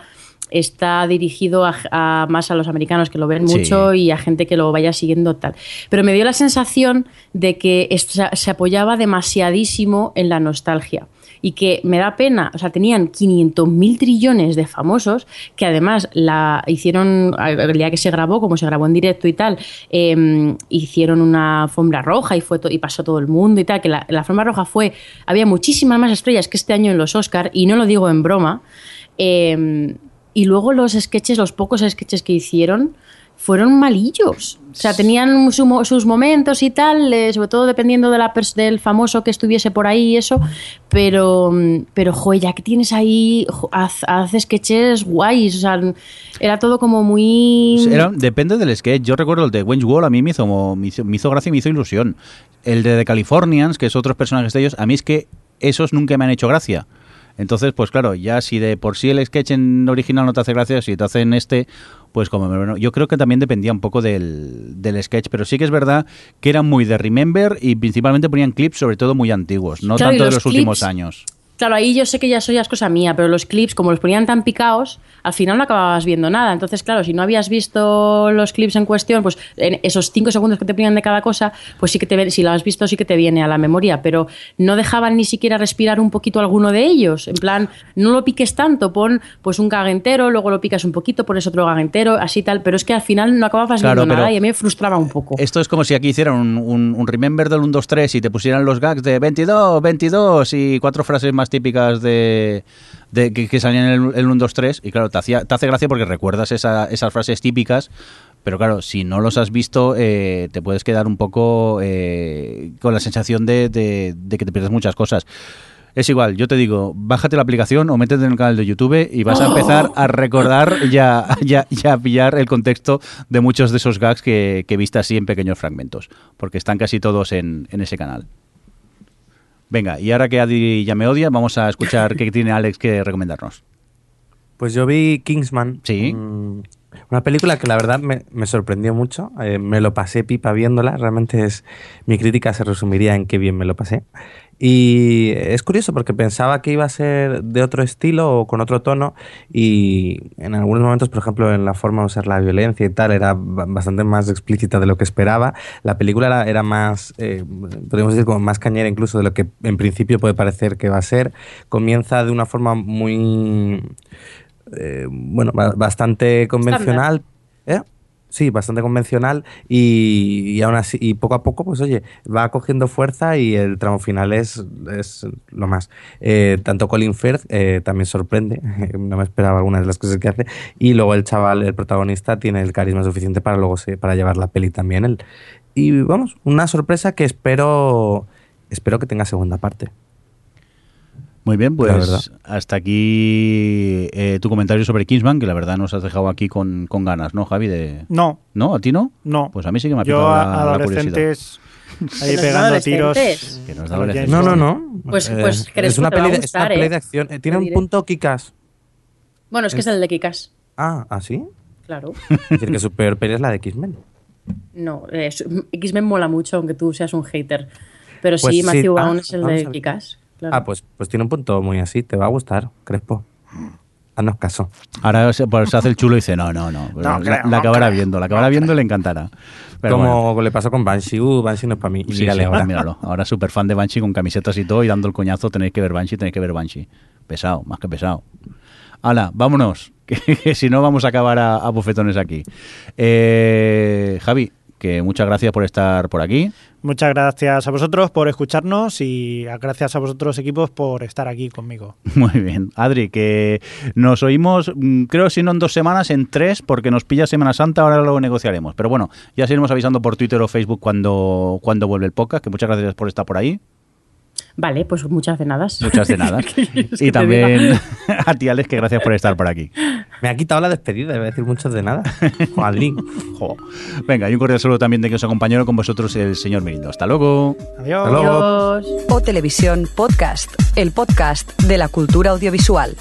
está dirigido a, a- más a los americanos que lo ven Sí. mucho y a gente que lo vaya siguiendo tal. Pero me dio la sensación de que esto se- apoyaba demasiadísimo en la nostalgia. y que me da pena, o sea, tenían 500.000 trillones de famosos que además la hicieron, el día que se grabó, como se grabó en directo y tal, eh, hicieron una alfombra roja y, fue y pasó todo el mundo y tal, que la, la alfombra roja fue, había muchísimas más estrellas que este año en los Oscar y no lo digo en broma. Eh, y luego los sketches, los pocos sketches que hicieron, fueron malillos. O sea, tenían su sus momentos y tal, eh, sobre todo dependiendo de la del famoso que estuviese por ahí y eso. Pero, mm, pero joder, ya que tienes ahí, jo, haz, sketches guays. O sea, era todo como muy. Era- depende del sketch. Yo recuerdo el de Wayne's Wall, a mí me hizo, me hizo, me hizo gracia y me hizo ilusión. El de The Californians, que es otros personajes de ellos, a mí es que esos nunca me han hecho gracia. Entonces, pues claro, ya si de por sí el sketch en original no te hace gracia, si te hacen este, pues como bueno, yo creo que también dependía un poco del, del sketch, pero sí que es verdad que eran muy de Remember y principalmente ponían clips sobre todo muy antiguos, no Claro, tanto de los últimos años. Claro, ahí yo sé que ya eso ya es cosa mía, pero los clips, como los ponían tan picados, al final no acababas viendo nada. Entonces, claro, si no habías visto los clips en cuestión, pues en esos cinco segundos que te ponían de cada cosa, pues sí que te ven- si lo has visto, sí que te viene a la memoria, pero no dejaban ni siquiera respirar un poquito alguno de ellos. En plan, no lo piques tanto, pon pues un gag entero, luego lo picas un poquito, pones otro gag entero, así tal, pero es que al final no acababas Claro, viendo nada y a mí me frustraba un poco. Esto es como si aquí hicieran un, un- un Remember del 1, 2, 3 y te pusieran los gags de 22, 22 y cuatro frases más típicas de, de que, que salían en el, el 1, 2, 3. Y claro, te, hacía, te hace gracia porque recuerdas esa- esas frases típicas. Pero claro, si no los has visto, eh, te puedes quedar un poco eh, con la sensación de, de- de que te pierdes muchas cosas. Es igual, yo te digo, bájate la aplicación o métete en el canal de YouTube y vas a empezar a recordar y a, y a- y a pillar el contexto de muchos de esos gags que, que viste así en pequeños fragmentos, porque están casi todos en, en ese canal. Venga, y ahora que Adi ya me odia, vamos a escuchar qué tiene Alex que recomendarnos. Pues yo vi Kingsman. Sí. mm, Una película que la verdad me, me sorprendió mucho. eh, me lo pasé pipa viéndola. Realmente es. Mi crítica se resumiría en qué bien me lo pasé. Y es curioso porque pensaba que iba a ser de otro estilo o con otro tono. Y en algunos momentos, por ejemplo, en la forma de usar la violencia y tal, era ba- bastante más explícita de lo que esperaba. La película era, era más, eh, podríamos decir, como más cañera incluso de lo que en principio puede parecer que va a ser. Comienza de una forma muy eh, bueno, ba- bastante convencional. ¿Eh? Sí, bastante convencional y, y aún así, y poco a poco, pues oye, va cogiendo fuerza y el tramo final es, es lo más. Eh, tanto Colin Firth eh, también sorprende, no me esperaba algunas de las cosas que hace, y luego el chaval, el protagonista, tiene el carisma suficiente para luego para llevar la peli también él. Y vamos, una sorpresa que espero, espero que tenga segunda parte. Muy bien, La pues hasta aquí eh, tu comentario sobre Kingsman, que la verdad nos has dejado aquí con, con ganas, ¿no, Javi? De... No, ¿No? ¿A ti no? no. Pues a mí sí que me ha Yo picado a la, la curiosidad. adolescentes ahí Los pegando tiros. Que No, no, no. Pues- Eh, pues crees es una que te va peli a de, es una peli ¿eh? de acción. Eh, Tiene un punto Kikas. Bueno, es que es el de Kikas. Ah, ¿ah, sí? Claro. Es decir, que su peor peli es la de X-Men. No, eh, X-Men mola mucho, aunque tú seas un hater. Pero Pues sí, sí, Matthew ah, Vaughn es el de. Kikas. Claro. Ah, pues, pues tiene un punto muy así. Te va a gustar, Crespo. Haznos caso. Ahora se, pues, se hace el chulo y dice, no, no, no. la, creo, la no acabará viendo, la acabará viendo y le encantará. Pero Como bueno. le pasó con Banshee. Uh, Banshee no es para mí. Y Sí, mírale sí, ahora. míralo. Ahora súper fan de Banshee con camisetas y todo y dando el coñazo, tenéis que ver Banshee, tenéis que ver Banshee. Pesado, más que pesado. Hala, vámonos, que, que si no vamos a acabar a, a bufetones aquí. Eh, Javi, que muchas gracias por estar por aquí. Muchas gracias a vosotros por escucharnos y a- gracias a vosotros equipos por estar aquí conmigo. Muy bien. Adri, que nos oímos, mm, creo si no en dos semanas, en tres, porque nos pilla Semana Santa, ahora lo negociaremos. Pero bueno, ya seguiremos avisando por Twitter o Facebook cuando, cuando vuelve el podcast, que muchas gracias por estar por ahí. Vale, pues muchas de nada. Muchas de nada. ¿Qué quieres que y también a ti, Alex, que gracias por estar por aquí. Me ha quitado la despedida. Iba a decir muchos de nada. Juan Lin. Jo. Venga, y un cordial saludo también de que os acompañaron con vosotros el señor Mirindo. Hasta luego. Adiós. Hasta luego. Adiós. O Televisión Podcast, el podcast de la cultura audiovisual.